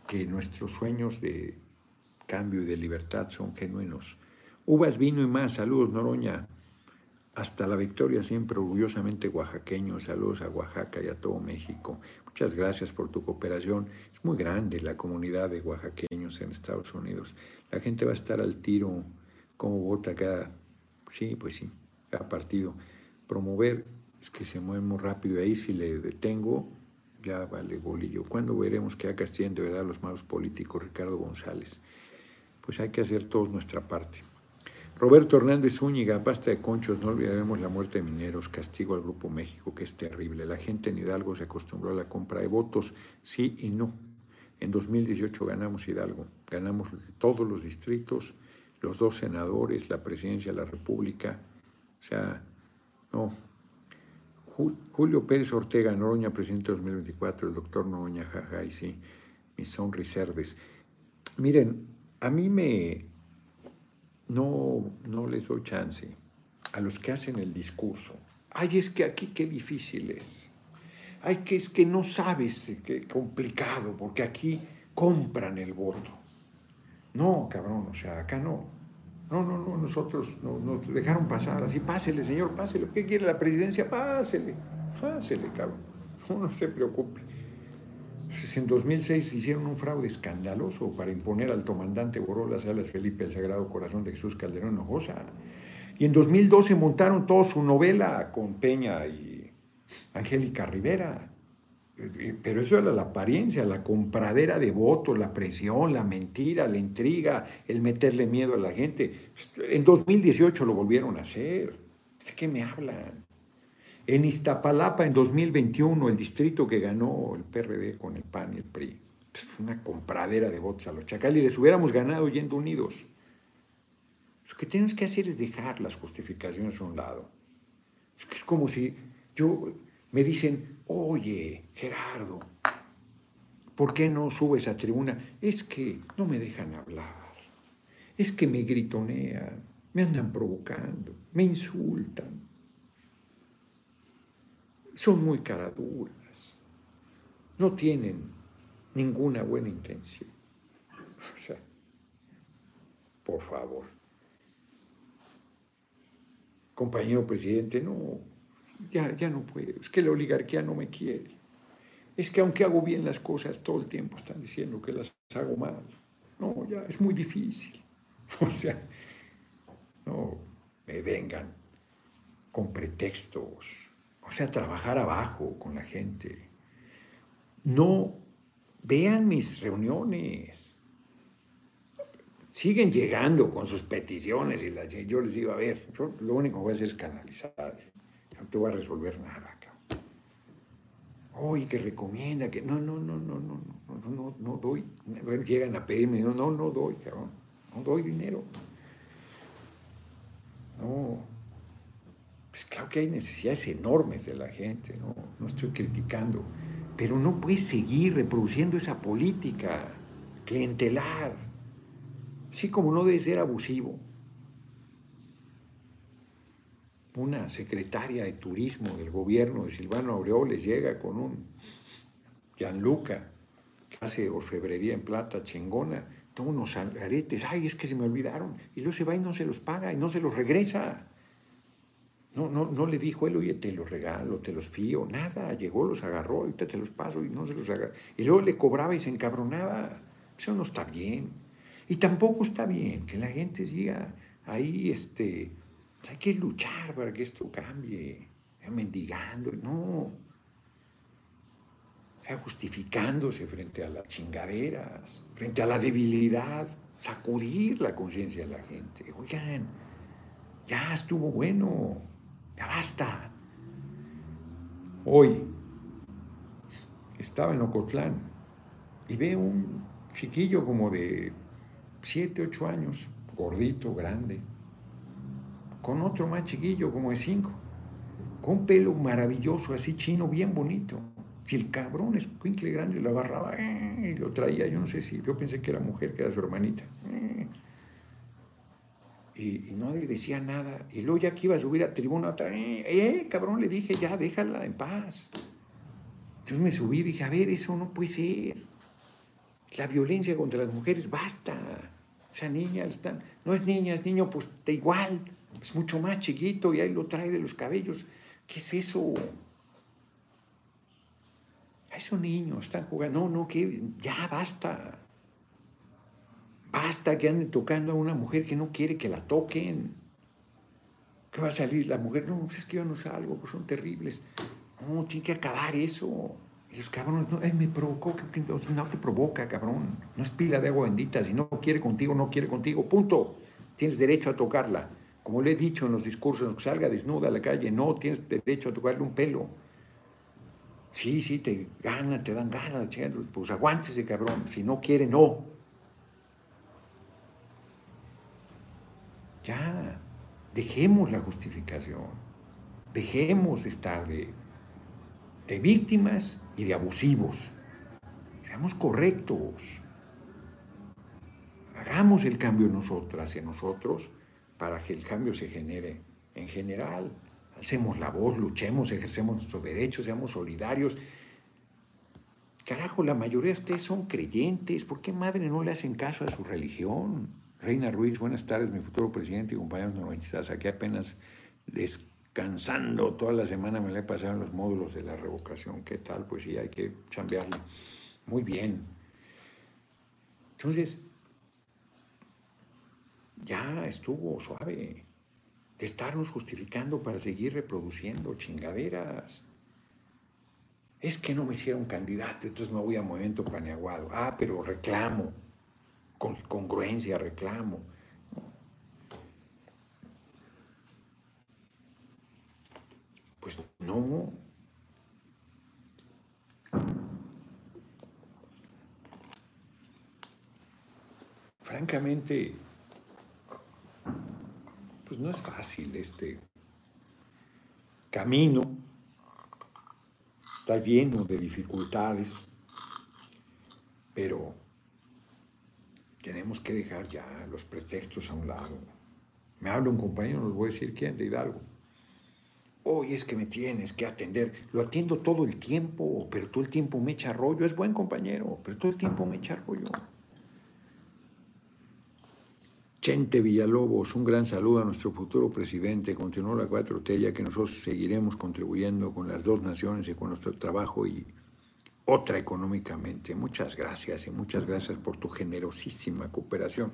que nuestros sueños de cambio y de libertad son genuinos. Uvas, vino y más. Saludos, Noroña. Hasta la victoria, siempre orgullosamente oaxaqueño. Saludos a Oaxaca y a todo México. Muchas gracias por tu cooperación. Es muy grande la comunidad de oaxaqueños en Estados Unidos. La gente va a estar al tiro, como vota cada, sí, pues sí, cada partido. Promover es que se mueve muy rápido. Ahí si le detengo, ya vale bolillo. ¿Cuándo veremos que acá tienen de verdad los malos políticos? Ricardo González pues hay que hacer todos nuestra parte. Roberto Hernández Zúñiga, pasta de conchos, no olvidaremos la muerte de mineros, castigo al Grupo México, que es terrible. La gente en Hidalgo se acostumbró a la compra de votos, sí y no. En 2018 ganamos Hidalgo, ganamos todos los distritos, los dos senadores, la presidencia de la República. O sea, no. Julio Pérez Ortega, Noroña, presidente de 2024, el doctor Noroña, jaja, y sí, mis sonriserdes. Miren, a mí me, no, no les doy chance a los que hacen el discurso. Ay, es que aquí qué difícil es. Ay, que es que no sabes qué complicado, porque aquí compran el voto. No, cabrón, o sea, acá no. No, no, no, nosotros nos dejaron pasar. Así, pásele, señor, pásele. ¿Qué quiere la presidencia? Pásele, pásele, cabrón. No, no se preocupe. Pues en 2006 hicieron un fraude escandaloso para imponer al comandante Borolas Salas Felipe el Sagrado Corazón de Jesús Calderón Hinojosa. Y en 2012 montaron toda su novela con Peña y Angélica Rivera. Pero eso era la apariencia, la compradera de votos, la presión, la mentira, la intriga, el meterle miedo a la gente. En 2018 lo volvieron a hacer. ¿De qué me hablan? En Iztapalapa, en 2021, el distrito que ganó el PRD con el PAN y el PRI, pues, una compradera de votos a los chacales, les hubiéramos ganado yendo unidos. Lo que tenemos que hacer es dejar las justificaciones a un lado. Es como si yo me dicen, oye, Gerardo, ¿por qué no subes a tribuna? Es que no me dejan hablar, es que me gritonean, me andan provocando, me insultan son muy caraduras, no tienen ninguna buena intención. O sea, por favor. Compañero presidente, no, ya, ya no puedo, es que la oligarquía no me quiere. Es que aunque hago bien las cosas, todo el tiempo están diciendo que las hago mal. No, ya es muy difícil. O sea, no me vengan con pretextos o sea, trabajar abajo con la gente. No vean mis reuniones. Siguen llegando con sus peticiones y las, yo les digo, a ver, lo único que voy a hacer es canalizar. No te voy a resolver nada. Oye, que recomienda que no, no, no, no, no, no, no, no doy. Llegan a pedirme, no, no, no doy, cabrón. No doy dinero. No, pues claro que hay necesidades enormes de la gente, no, no estoy criticando, pero no puedes seguir reproduciendo esa política clientelar, así como no debe ser abusivo. Una secretaria de turismo del gobierno de Silvano Aureoles llega con un Gianluca que hace orfebrería en plata chingona, toma unos aretes, ay, es que se me olvidaron, y luego se va y no se los paga y no se los regresa. No, no, no le dijo él, oye, te los regalo, te los fío, nada, llegó, los agarró, ahorita te los paso y no se los agarró. Y luego le cobraba y se encabronaba. Eso no está bien. Y tampoco está bien que la gente siga ahí, este, hay que luchar para que esto cambie, mendigando, no. O justificándose frente a las chingaderas, frente a la debilidad, sacudir la conciencia de la gente. Oigan, ya estuvo bueno. Ya basta. Hoy estaba en Ocotlán y veo un chiquillo como de 7, 8 años, gordito, grande, con otro más chiquillo como de 5, con pelo maravilloso, así chino, bien bonito. Y el cabrón es grande lo agarraba eh, y lo traía, yo no sé si, yo pensé que era mujer, que era su hermanita. Eh, y, nadie decía nada. Y luego ya que iba a subir a tribuna otra eh, eh, cabrón, le dije, ya, déjala en paz. Entonces me subí y dije, a ver, eso no puede ser. La violencia contra las mujeres, basta. Esa niña, están, no es niña, es niño, pues da igual. Es mucho más chiquito y ahí lo trae de los cabellos. ¿Qué es eso? A esos niños están jugando. No, no, que ya basta. Basta que anden tocando a una mujer que no quiere que la toquen. ¿Qué va a salir la mujer? No, pues es que yo no salgo, pues son terribles. No, tiene que acabar eso. Y los cabrones, no, me provocó, no te provoca, cabrón. No es pila de agua bendita. Si no quiere contigo, no quiere contigo. Punto. tienes derecho a tocarla. Como le he dicho en los discursos, salga desnuda a la calle, no, tienes derecho a tocarle un pelo. Sí, sí, te ganan, te dan ganas, pues aguántese, cabrón. Si no quiere, no. Ya, dejemos la justificación. Dejemos de estar de, víctimas y de abusivos. Seamos correctos. Hagamos el cambio nosotras y nosotros para que el cambio se genere en general. Hacemos la voz, luchemos, ejercemos nuestros derechos, seamos solidarios. Carajo, la mayoría de ustedes son creyentes. ¿Por qué madre no le hacen caso a su religión? Reina Ruiz, buenas tardes, mi futuro presidente y compañeros normalistas. Aquí apenas descansando toda la semana me le he pasado los módulos de la revocación. ¿Qué tal? Pues sí, hay que cambiarle. Muy bien. Entonces, ya estuvo suave de estarnos justificando para seguir reproduciendo chingaderas. Es que no me hicieron candidato, entonces me voy a Movimiento Paneaguado. Ah, pero reclamo, con congruencia reclamo. Pues no. Francamente, pues no es fácil este camino, está lleno de dificultades, pero tenemos que dejar ya los pretextos a un lado. Me habla un compañero, no les voy a decir quién, de Hidalgo. Hoy es que me tienes que atender. Lo atiendo todo el tiempo, pero todo el tiempo me echa rollo. Es buen compañero, pero todo el tiempo me echa rollo. Chente Villalobos, un gran saludo a nuestro futuro presidente. Continuó la cuatro ya que nosotros seguiremos contribuyendo con las dos naciones y con nuestro trabajo y otra económicamente. Muchas gracias y muchas gracias por tu generosísima cooperación.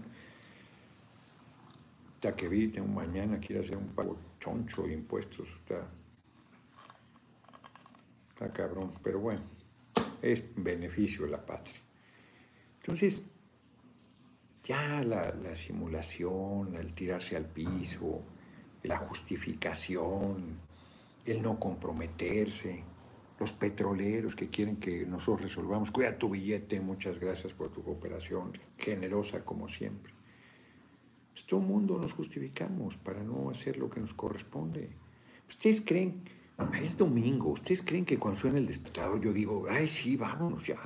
Ya que vi, tengo mañana quiero hacer un pago choncho de impuestos. Está, está cabrón, pero bueno, es beneficio de la patria. Entonces, ya la, simulación, el tirarse al piso, la justificación, el no comprometerse, los petroleros que quieren que nosotros resolvamos, cuida tu billete, muchas gracias por tu cooperación, generosa como siempre. Pues todo mundo nos justificamos para no hacer lo que nos corresponde. Ustedes creen, es domingo, ustedes creen que cuando suena el despertador yo digo, ay sí, vámonos ya,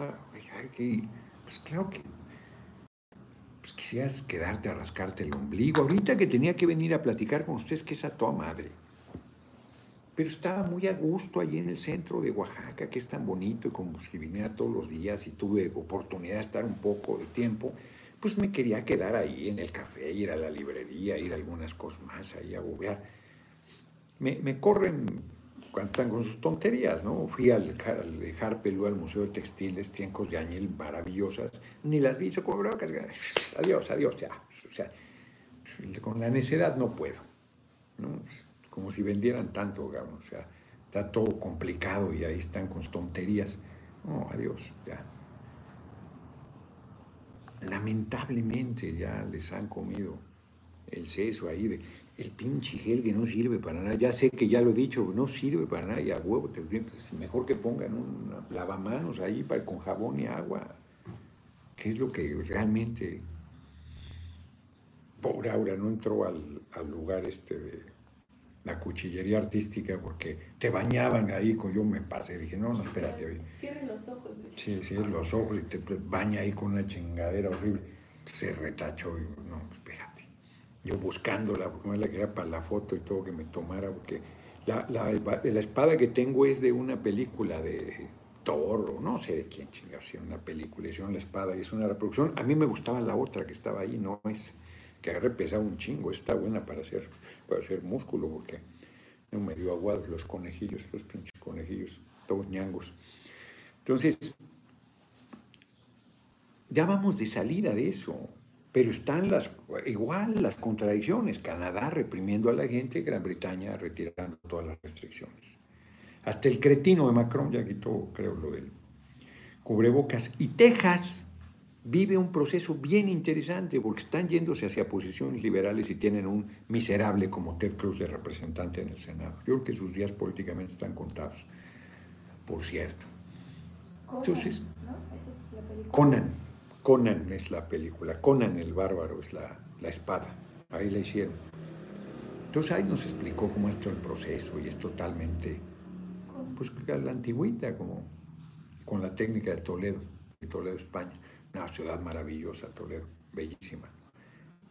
ir. Pues claro que pues quisieras quedarte a rascarte el ombligo. Ahorita que tenía que venir a platicar con ustedes, que es a toda madre. Pero estaba muy a gusto allí en el centro de Oaxaca, que es tan bonito, y como viniera todos los días y tuve oportunidad de estar un poco de tiempo, pues me quería quedar ahí en el café, ir a la librería, ir a algunas cosas más, ahí a bobear. Me, corren cuando con sus tonterías, ¿no? Fui al, al dejar pelú al Museo de Textiles, tiempos de añil maravillosas, ni las vi, se brocas, adiós, adiós, ya. O sea, con la necedad no puedo, ¿no? Como si vendieran tanto, digamos, o sea, está todo complicado y ahí están con tonterías. No, adiós, ya. Lamentablemente ya les han comido el seso ahí de el pinche gel que no sirve para nada. Ya sé que ya lo he dicho, no sirve para nada y a huevo. Te, mejor que pongan un lavamanos ahí para, con jabón y agua. ¿Qué es lo que realmente... Pobre Aura no entró al, lugar este de la cuchillería artística porque te bañaban ahí, con yo me pasé, dije, no, no, espérate. Cierren los ojos. Sí, cierren los ojos y te, baña ahí con una chingadera horrible. Se retachó y no, espérate yo buscándola, porque me la quería para la foto y todo que me tomara, porque la, la, la, espada que tengo es de una película de Thor, no sé de quién chingados, una película, hicieron la espada y es una reproducción. A mí me gustaba la otra que estaba ahí, no es que agarré pesado un chingo, está buena para hacer, para hacer músculo, porque no me dio aguados los conejillos, los pinches conejillos, todos ñangos. Entonces, ya vamos de salida de eso. Pero están las, igual las contradicciones. Canadá reprimiendo a la gente, Gran Bretaña retirando todas las restricciones. Hasta el cretino de Macron ya quitó, creo, lo del cubrebocas. Y Texas, vive un proceso bien interesante porque están yéndose hacia posiciones liberales y tienen un miserable como Ted Cruz de representante en el Senado. Yo creo que sus días políticamente están contados, por cierto. Entonces, Conan, Conan es la película, Conan el bárbaro es la, la espada, ahí la hicieron. Entonces ahí nos explicó cómo es todo el proceso y es totalmente, pues la antigüita, como con la técnica de Toledo, de Toledo, España. Una ciudad maravillosa, Toledo, bellísima.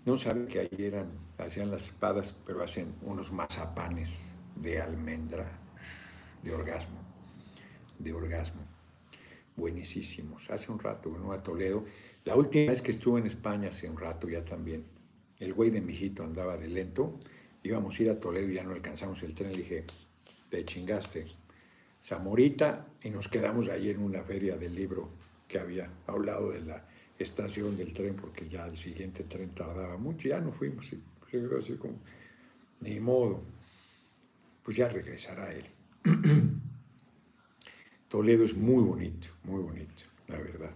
No saben que ahí eran, hacían las espadas, pero hacen unos mazapanes de almendra, de orgasmo, de orgasmo, buenísimos. Hace un rato, bueno, a Toledo, la última vez que estuve en España, hace un rato ya también, el güey de mi hijito andaba de lento, íbamos a ir a Toledo y ya no alcanzamos el tren, le dije, te chingaste, Zamorita, y nos quedamos ahí en una feria del libro que había hablado de la estación del tren, porque ya el siguiente tren tardaba mucho, ya no fuimos, y pues, así como, ni modo, pues ya regresará él. Toledo es muy bonito, muy bonito, la verdad.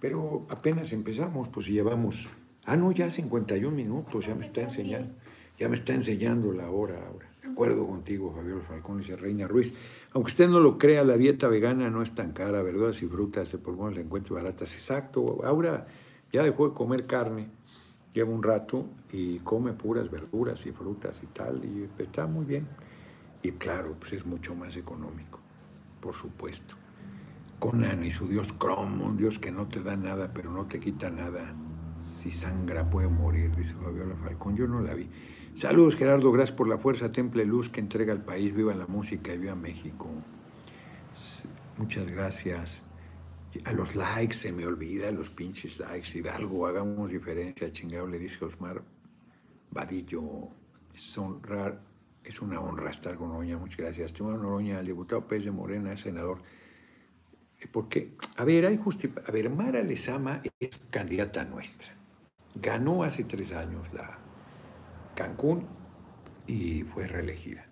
Pero apenas empezamos, pues llevamos, ah, no, ya 51 minutos, ya me está enseñando, ya me está enseñando la hora ahora. De acuerdo contigo, Fabiola Falcón, dice Reina Ruiz. Aunque usted no lo crea, la dieta vegana no es tan cara, verduras y frutas de pulmón la encuentro baratas. Exacto, ahora ya dejó de comer carne, lleva un rato y come puras verduras y frutas y tal, y está muy bien. Y claro, pues es mucho más económico, por supuesto. Conan y su dios Cromo, un dios que no te da nada, pero no te quita nada. Si sangra puede morir, dice Fabiola Falcón. Yo no la vi. Saludos Gerardo, gracias por la fuerza, temple luz que entrega al país, viva la música y viva México. Muchas gracias. A los likes se me olvida, los pinches likes. Hidalgo, hagamos diferencia, chingado, le dice Osmar Vadillo. Es, honrar, es una honra estar con Oroña, muchas gracias. Estimado Noroña, el diputado Pérez de Morena, senador. Eh, porque, a ver, hay a ver, Mara Lezama es candidata nuestra. Ganó hace tres años la Cancún y fue reelegida.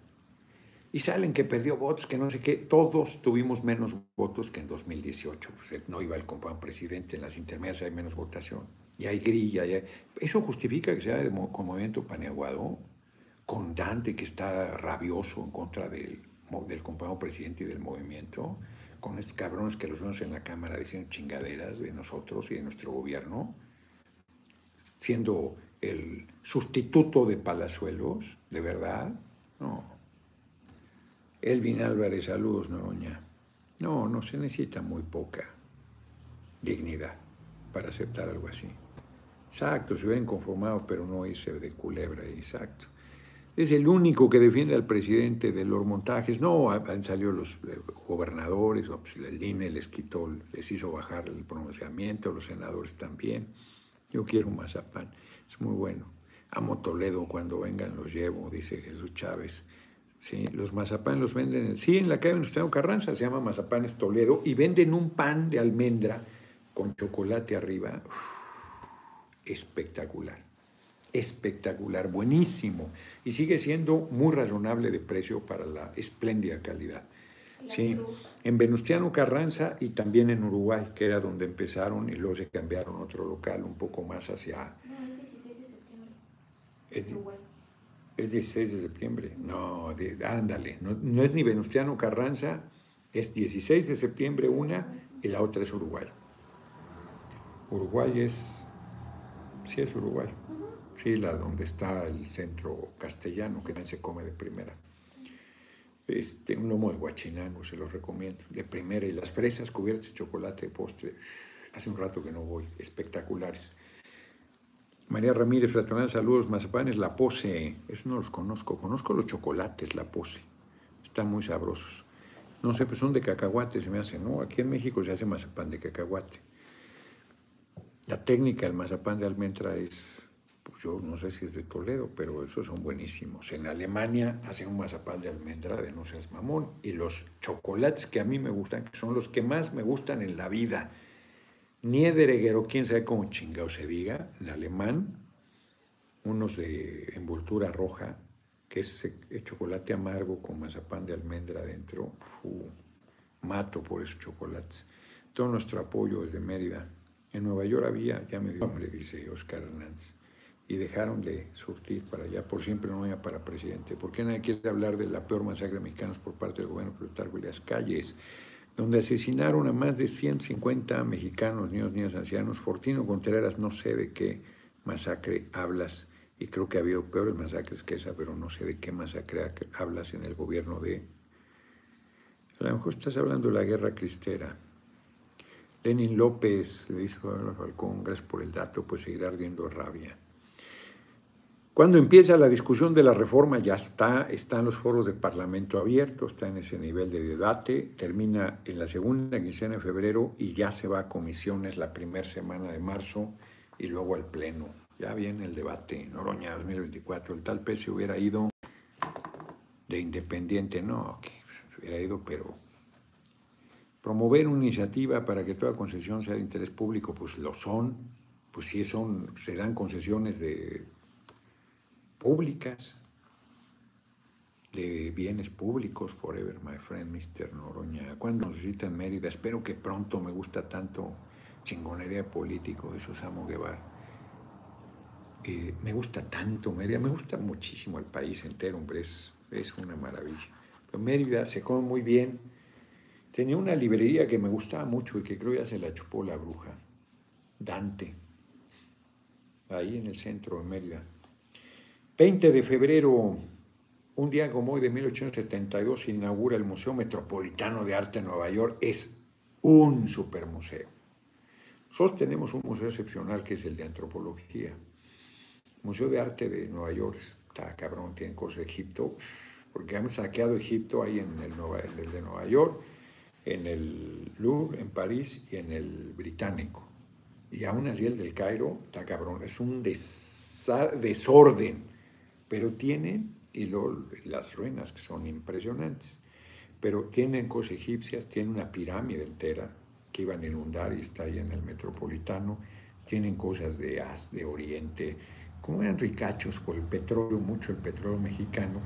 Y salen que perdió votos, que no sé qué, todos tuvimos menos votos que en 2018. Pues no iba el compañero presidente, en las intermedias hay menos votación. Y hay grilla. Eso justifica que sea con movimiento paneaguado, con Dante que está rabioso en contra del, del compañero presidente y del movimiento, con estos cabrones que los vemos en la Cámara diciendo chingaderas de nosotros y de nuestro gobierno, siendo el sustituto de Palazuelos, de verdad, no. Elvin Álvarez, saludos, Noroña. No, no se necesita muy poca dignidad para aceptar algo así. Exacto, se ven conformado, pero no irse de culebra, exacto. Es el único que defiende al presidente de los montajes. No, han salido los eh, gobernadores, pues el INE les quitó, les hizo bajar el pronunciamiento, los senadores también. Yo quiero un mazapán. Es muy bueno. Amo Toledo, cuando vengan los llevo, dice Jesús Chávez. Sí, los mazapanes los venden, sí, en la calle Venustiano Carranza se llama Mazapanes Toledo y venden un pan de almendra con chocolate arriba. espectacular, espectacular, buenísimo. Y sigue siendo muy razonable de precio para la espléndida calidad. Sí, en Venustiano Carranza y también en Uruguay, que era donde empezaron y luego se cambiaron otro local un poco más hacia es, 16 de septiembre. No, ándale. No, es ni Venustiano Carranza, es 16 de septiembre una y la otra es Uruguay. Uruguay es. Sí, es Uruguay. Sí, la donde está el centro castellano, que también se come de primera. Este, un lomo de guachinango, se los recomiendo, de primera. Y las fresas cubiertas de chocolate de postre, hace un rato que no voy, espectaculares. María Ramírez, fraternal, saludos, mazapanes, la pose, eso no los conozco, conozco los chocolates, la pose, están muy sabrosos. No sé, pues son de cacahuate, se me hace, ¿no? Aquí en México se hace mazapán de cacahuate. La técnica del mazapán de almendra es, pues yo no sé si es de Toledo, pero esos son buenísimos. En Alemania hacen un mazapán de almendra de no seas mamón. Y los chocolates que a mí me gustan, que son los que más me gustan en la vida, Niederegger, o quién sabe cómo chingado se diga, en alemán, unos de envoltura roja, que es chocolate amargo con mazapán de almendra adentro. mato por esos chocolates. Todo nuestro apoyo desde Mérida En Nueva York había, ya me dio hambre, dice Oscar Hernández, y dejaron de surtir para allá, por siempre no era para presidente. ¿Por qué nadie quiere hablar de la peor masacre de mexicanos por parte del gobierno Plutarco y las calles? Donde asesinaron a más de 150 mexicanos, niños, niñas, ancianos. Fortino Contreras, no sé de qué masacre hablas, y creo que ha habido peores masacres que esa, pero no sé de qué masacre hablas en el gobierno de... A lo mejor estás hablando de la guerra cristera. Lenin López, le dice a Falcón, gracias por el dato, pues seguirá ardiendo rabia. Cuando empieza la discusión de la reforma, ya está, están los foros de Parlamento abiertos, está en ese nivel de debate, termina en la segunda quincena de febrero y ya se va a comisiones la primera semana de marzo y luego al Pleno. Ya viene el debate, Noroña 2024, el tal se hubiera ido de independiente, no, que hubiera ido, pero promover una iniciativa para que toda concesión sea de interés público, pues lo son, pues sí son, serán concesiones de públicas, de bienes públicos, forever, my friend, Mr. Noroña. Cuando necesitan Mérida, espero que pronto me gusta tanto chingonería político de Susamo Guevara. Eh, me gusta tanto Mérida, me gusta muchísimo el país entero, hombre, es, es una maravilla. Mérida se come muy bien. Tenía una librería que me gustaba mucho y que creo ya se la chupó la bruja, Dante, ahí en el centro de Mérida. 20 de febrero, un día como hoy de 1872, se inaugura el Museo Metropolitano de Arte en Nueva York. Es un supermuseo. Nosotros tenemos un museo excepcional que es el de antropología. Museo de Arte de Nueva York está cabrón, tiene cosas de Egipto, porque hemos saqueado Egipto ahí en el, el de Nueva York, en el Louvre, en París y en el Británico. Y aún así el del Cairo está cabrón, es un desorden pero tienen, y las ruinas que son impresionantes, pero tienen cosas egipcias, tienen una pirámide entera que iban a inundar y está ahí en el metropolitano, tienen cosas de de Oriente, como eran ricachos por el petróleo, mucho el petróleo mexicano,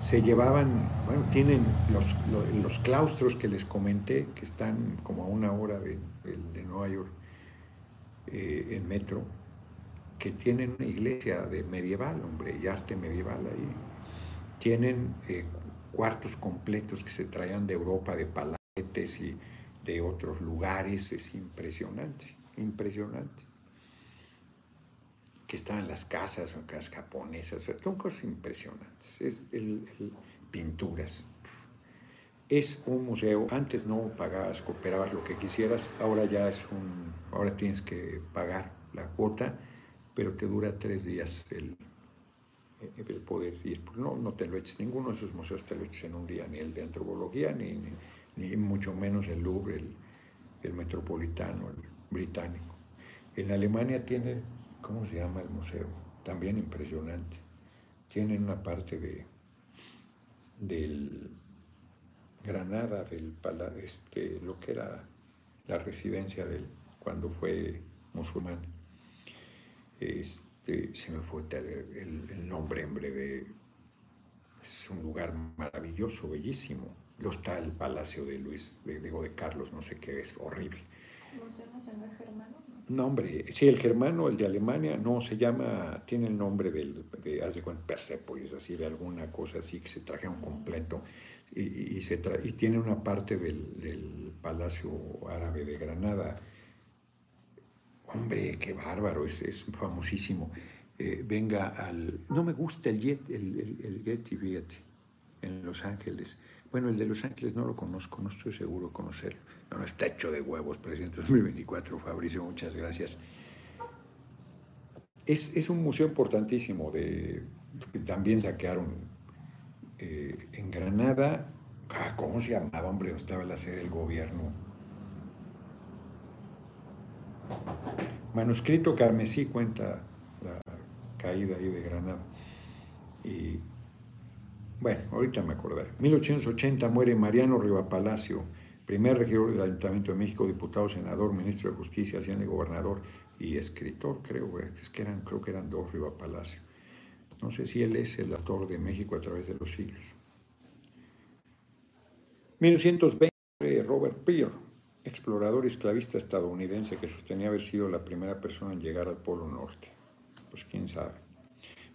se llevaban, bueno, tienen los, los, claustros que les comenté, que están como a una hora de, Nueva York eh, en metro, que tienen una iglesia de medieval, hombre, y arte medieval ahí. Tienen eh, cuartos completos que se traían de Europa, de palacetes y de otros lugares. Es impresionante, impresionante. Que están las casas, casas japonesas, son cosas impresionantes. Es el, pinturas. Es un museo, antes no pagabas, cooperabas lo que quisieras, ahora ya es un, ahora tienes que pagar la cuota pero te dura tres días el, poder ir. No, no te lo eches, ninguno de esos museos te lo eches en un día, ni el de antropología, ni, ni, mucho menos el Louvre, el, el, Metropolitano, el Británico. En Alemania tienen, ¿cómo se llama el museo? También impresionante. Tienen una parte de del Granada, del este, lo que era la residencia de él cuando fue musulmán este, se me fue el, nombre en breve. Es un lugar maravilloso, bellísimo. Lo está el Palacio de Luis, de, Carlos, no sé qué, es horrible. ¿Cómo se llama? el germano? No, hombre, sí, el germano, el de Alemania, no, se llama, tiene el nombre del, de, haz de cuenta, Persepolis, así, de alguna cosa así, que se trajeron completo, y, y, se y tiene una parte del, del Palacio Árabe de Granada, Hombre, qué bárbaro, es, famosísimo. Eh, venga al... No me gusta el, Jet, el, el, Getty, fíjate, en Los Ángeles. Bueno, el de Los Ángeles no lo conozco, no estoy seguro de conocerlo. No, no está hecho de huevos, presidente 2024, Fabricio, muchas gracias. Es, es un museo importantísimo, de, también saquearon eh, en Granada. Ah, ¿Cómo se llamaba, hombre? Estaba la sede del gobierno Manuscrito carmesí cuenta la caída ahí de Granada. Y bueno, ahorita me acordaré. 1880 muere Mariano Riva Palacio, primer regidor del Ayuntamiento de México, diputado, senador, ministro de Justicia, hacienda gobernador y escritor, creo, es que eran, creo que eran dos Riva Palacio. No sé si él es el autor de México a través de los siglos. 1920, Robert Peer, explorador esclavista estadounidense que sostenía haber sido la primera persona en llegar al Polo Norte. Pues quién sabe.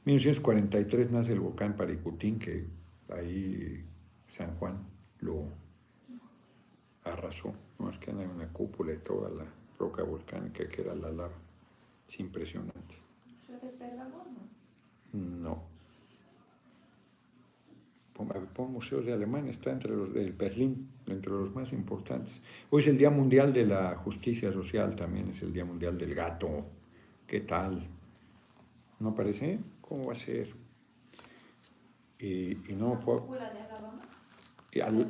En 1943 nace el volcán Paricutín, que ahí San Juan lo arrasó. No más que hay una cúpula y toda la roca volcánica que era la lava. Es impresionante. ¿Eso de Pérgamo? No. Pon, museos de Alemania, está entre los de Berlín, entre los más importantes. Hoy es el Día Mundial de la Justicia Social, también es el Día Mundial del Gato. ¿Qué tal? ¿No parece? ¿Cómo va a ser? Y, y no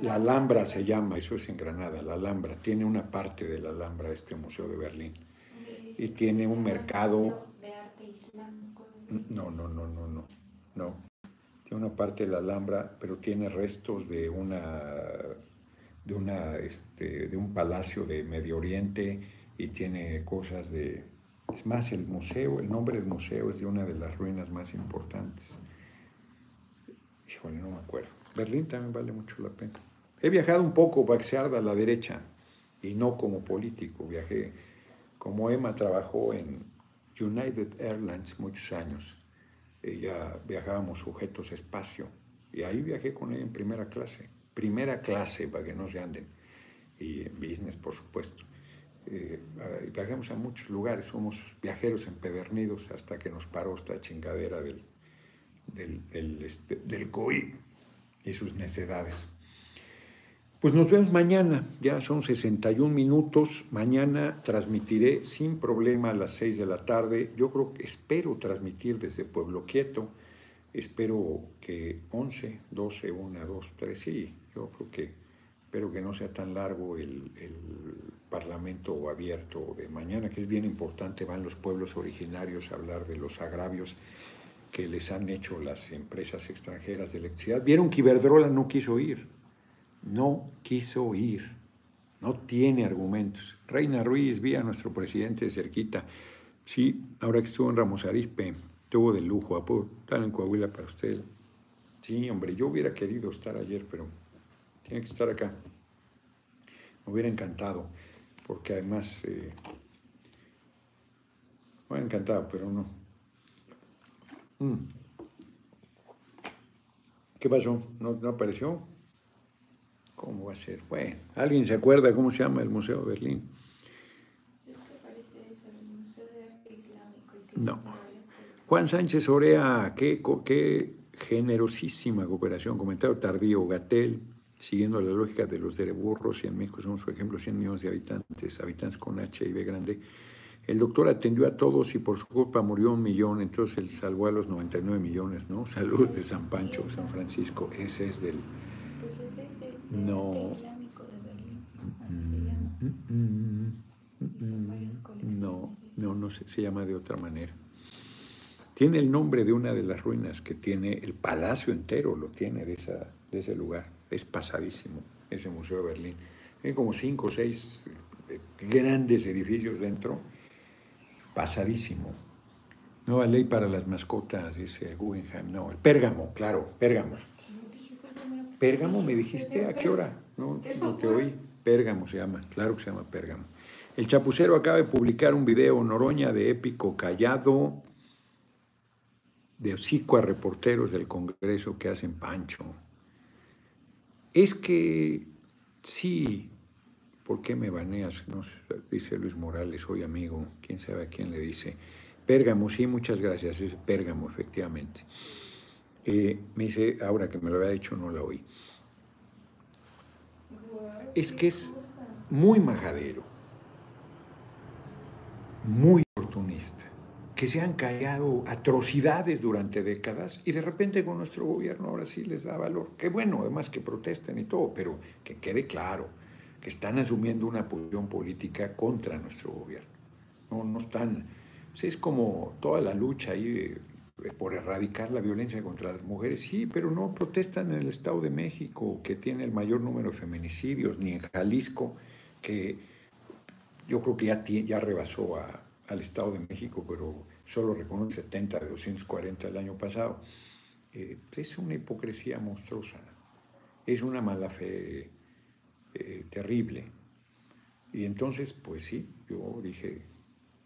La Alhambra se llama, eso es en Granada, la Alhambra. Tiene una parte de la Alhambra este Museo de Berlín. Y tiene un mercado... No, no, no, no, no. No. Una parte de la Alhambra, pero tiene restos de una de, una, este, de un palacio de Medio Oriente y tiene cosas de... Es más, el museo, el nombre del museo es de una de las ruinas más importantes. Híjole, no me acuerdo. Berlín también vale mucho la pena. He viajado un poco para que se arda a la derecha y no como político. Viajé, como Emma trabajó en United Airlines muchos años ya viajábamos sujetos espacio. Y ahí viajé con ella en primera clase. Primera clase, para que no se anden. Y en business, por supuesto. Eh, viajamos a muchos lugares, somos viajeros empedernidos hasta que nos paró esta chingadera del, del, del, este, del COVID y sus necedades. Pues nos vemos mañana, ya son 61 minutos. Mañana transmitiré sin problema a las 6 de la tarde. Yo creo que espero transmitir desde Pueblo Quieto. Espero que 11, 12, 1, 2, 3, sí, yo creo que que no sea tan largo el, el Parlamento abierto de mañana, que es bien importante. Van los pueblos originarios a hablar de los agravios que les han hecho las empresas extranjeras de electricidad. Vieron que Iberdrola no quiso ir no quiso ir, no tiene argumentos. Reina Ruiz, vi a nuestro presidente de cerquita. Sí, ahora que estuvo en Ramos Arispe, tuvo de lujo, a estar en Coahuila para usted. Sí, hombre, yo hubiera querido estar ayer, pero tiene que estar acá. Me hubiera encantado, porque además, eh, me hubiera encantado, pero no. Mm. ¿Qué pasó? ¿No, ¿No apareció? ¿Cómo va a ser? Bueno, ¿alguien se acuerda cómo se llama el Museo de Berlín? No. Juan Sánchez Orea, qué, qué generosísima cooperación. Comentario tardío, Gatel, siguiendo la lógica de los dereburros, y en México somos, por ejemplo, 100 millones de habitantes, habitantes con H y B grande. El doctor atendió a todos y por su culpa murió un millón, entonces él salvó a los 99 millones, ¿no? Salud de San Pancho, San Francisco, ese es del no. No, no, no se, se llama de otra manera. Tiene el nombre de una de las ruinas que tiene, el palacio entero lo tiene de, esa, de ese lugar. Es pasadísimo ese Museo de Berlín. Tiene como cinco o seis eh, grandes edificios dentro. Pasadísimo. Nueva ley para las mascotas, dice Guggenheim. No, el Pérgamo, claro, Pérgamo. Pérgamo, me dijiste, ¿a qué hora? No, no te oí. Pérgamo se llama, claro que se llama Pérgamo. El Chapucero acaba de publicar un video Noroña de épico callado, de hocico a reporteros del Congreso que hacen pancho. Es que sí, ¿por qué me baneas? No, dice Luis Morales, soy amigo, quién sabe a quién le dice. Pérgamo, sí, muchas gracias, es Pérgamo, efectivamente. Eh, me dice, ahora que me lo había dicho, no la oí. Es que es muy majadero, muy oportunista, que se han callado atrocidades durante décadas y de repente con nuestro gobierno ahora sí les da valor. Qué bueno, además que protesten y todo, pero que quede claro que están asumiendo una posición política contra nuestro gobierno. No, no están. es como toda la lucha ahí por erradicar la violencia contra las mujeres, sí, pero no protestan en el Estado de México, que tiene el mayor número de feminicidios, ni en Jalisco, que yo creo que ya, rebasó al Estado de México, pero solo reconoce 70 de 240 el año pasado. Eh, es una hipocresía monstruosa, es una mala fe eh, terrible. Y entonces, pues sí, yo dije,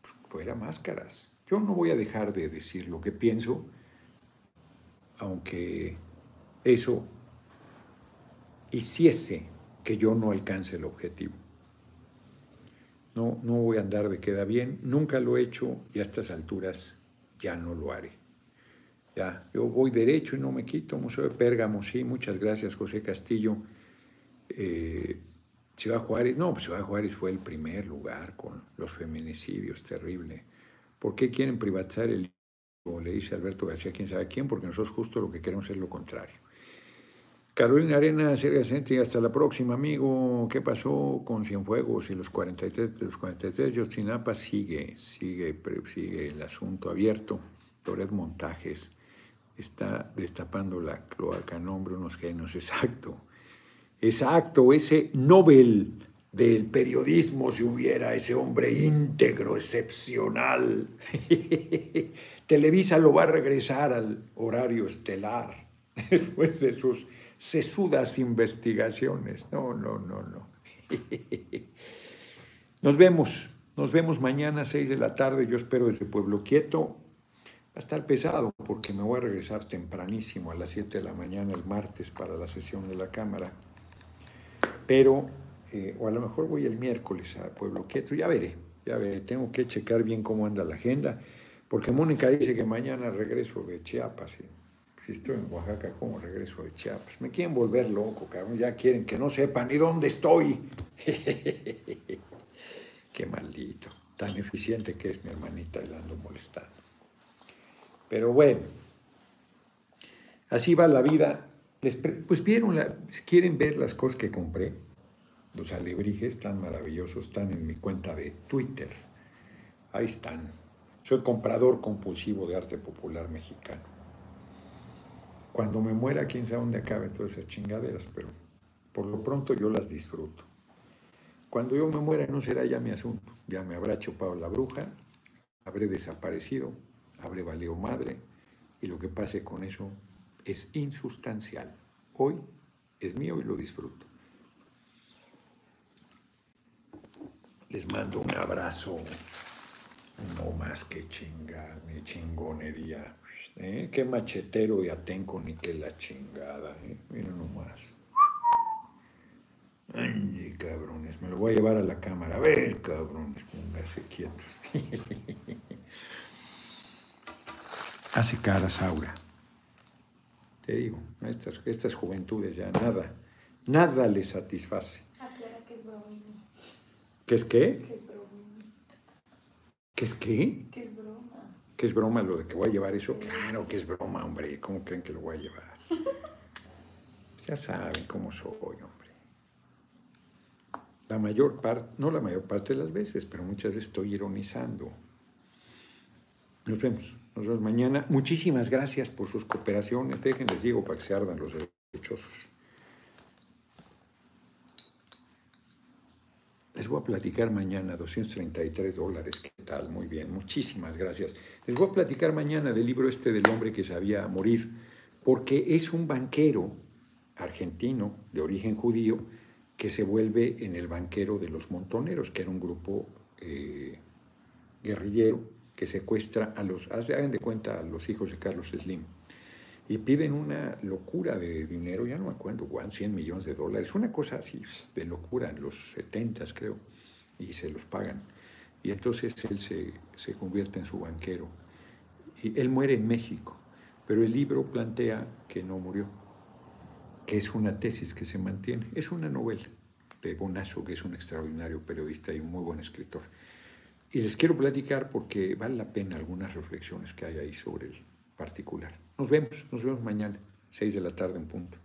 pues fuera máscaras. Yo no voy a dejar de decir lo que pienso, aunque eso hiciese que yo no alcance el objetivo. No, no voy a andar de queda bien, nunca lo he hecho y a estas alturas ya no lo haré. Ya, yo voy derecho y no me quito. Museo de Pérgamo, sí, muchas gracias, José Castillo. Eh, Ciudad Juárez, no, pues Ciudad Juárez fue el primer lugar con los feminicidios, terrible. ¿Por qué quieren privatizar el le dice Alberto García, quién sabe quién, porque nosotros justo lo que queremos es lo contrario. Carolina Arena, Sergio Senti, hasta la próxima, amigo. ¿Qué pasó con Cienfuegos y los 43 de los 43? Yotzinapa sigue, sigue, sigue el asunto abierto. Toret Montajes está destapando la cloaca, nombre unos genios, exacto. Exacto, ese Nobel del periodismo si hubiera ese hombre íntegro, excepcional. Televisa lo va a regresar al horario estelar después de sus sesudas investigaciones. No, no, no, no. Nos vemos, nos vemos mañana a 6 de la tarde, yo espero desde Pueblo Quieto. Va a estar pesado porque me voy a regresar tempranísimo a las 7 de la mañana el martes para la sesión de la Cámara. Pero, eh, o a lo mejor voy el miércoles a Pueblo Quieto, ya veré, ya veré, tengo que checar bien cómo anda la agenda. Porque Mónica dice que mañana regreso de Chiapas. Si estoy en Oaxaca, ¿cómo regreso de Chiapas? Me quieren volver loco, cabrón. Ya quieren que no sepan ni dónde estoy. Qué maldito. Tan eficiente que es mi hermanita y la ando molestando. Pero bueno, así va la vida. Pues vieron, quieren ver las cosas que compré. Los alebrijes tan maravillosos están en mi cuenta de Twitter. Ahí están. Soy comprador compulsivo de arte popular mexicano. Cuando me muera, quién sabe dónde acaben todas esas chingaderas, pero por lo pronto yo las disfruto. Cuando yo me muera no será ya mi asunto. Ya me habrá chupado la bruja, habré desaparecido, habré valido madre, y lo que pase con eso es insustancial. Hoy es mío y lo disfruto. Les mando un abrazo. No más que chingar, mi chingonería. ¿eh? Qué machetero de Atenco ni que la chingada. ¿eh? Mira nomás. Ay, cabrones, me lo voy a llevar a la cámara. A ver, cabrones, pónganse quietos. Hace cara Saura. Te digo, estas, estas juventudes ya nada, nada les satisface. Aclara que es broma. ¿Qué es qué? Que es broma. ¿Qué es qué? Que es broma. ¿Qué es broma lo de que voy a llevar eso? Claro que es broma, hombre. ¿Cómo creen que lo voy a llevar? ya saben cómo soy, hombre. La mayor parte, no la mayor parte de las veces, pero muchas veces estoy ironizando. Nos vemos, nos vemos mañana. Muchísimas gracias por sus cooperaciones. Déjenles digo para que se ardan los derechosos. Les voy a platicar mañana, 233 dólares, ¿qué tal? Muy bien, muchísimas gracias. Les voy a platicar mañana del libro este del hombre que sabía morir, porque es un banquero argentino de origen judío que se vuelve en el banquero de los montoneros, que era un grupo eh, guerrillero que secuestra a los, hagan de cuenta, a los hijos de Carlos Slim y piden una locura de dinero, ya no me acuerdo, 100 millones de dólares, una cosa así de locura en los 70 creo, y se los pagan. Y entonces él se, se convierte en su banquero. Y él muere en México, pero el libro plantea que no murió, que es una tesis que se mantiene. Es una novela de Bonazo, que es un extraordinario periodista y un muy buen escritor. Y les quiero platicar porque vale la pena algunas reflexiones que hay ahí sobre el particular. Nos vemos, nos vemos mañana, 6 de la tarde en punto.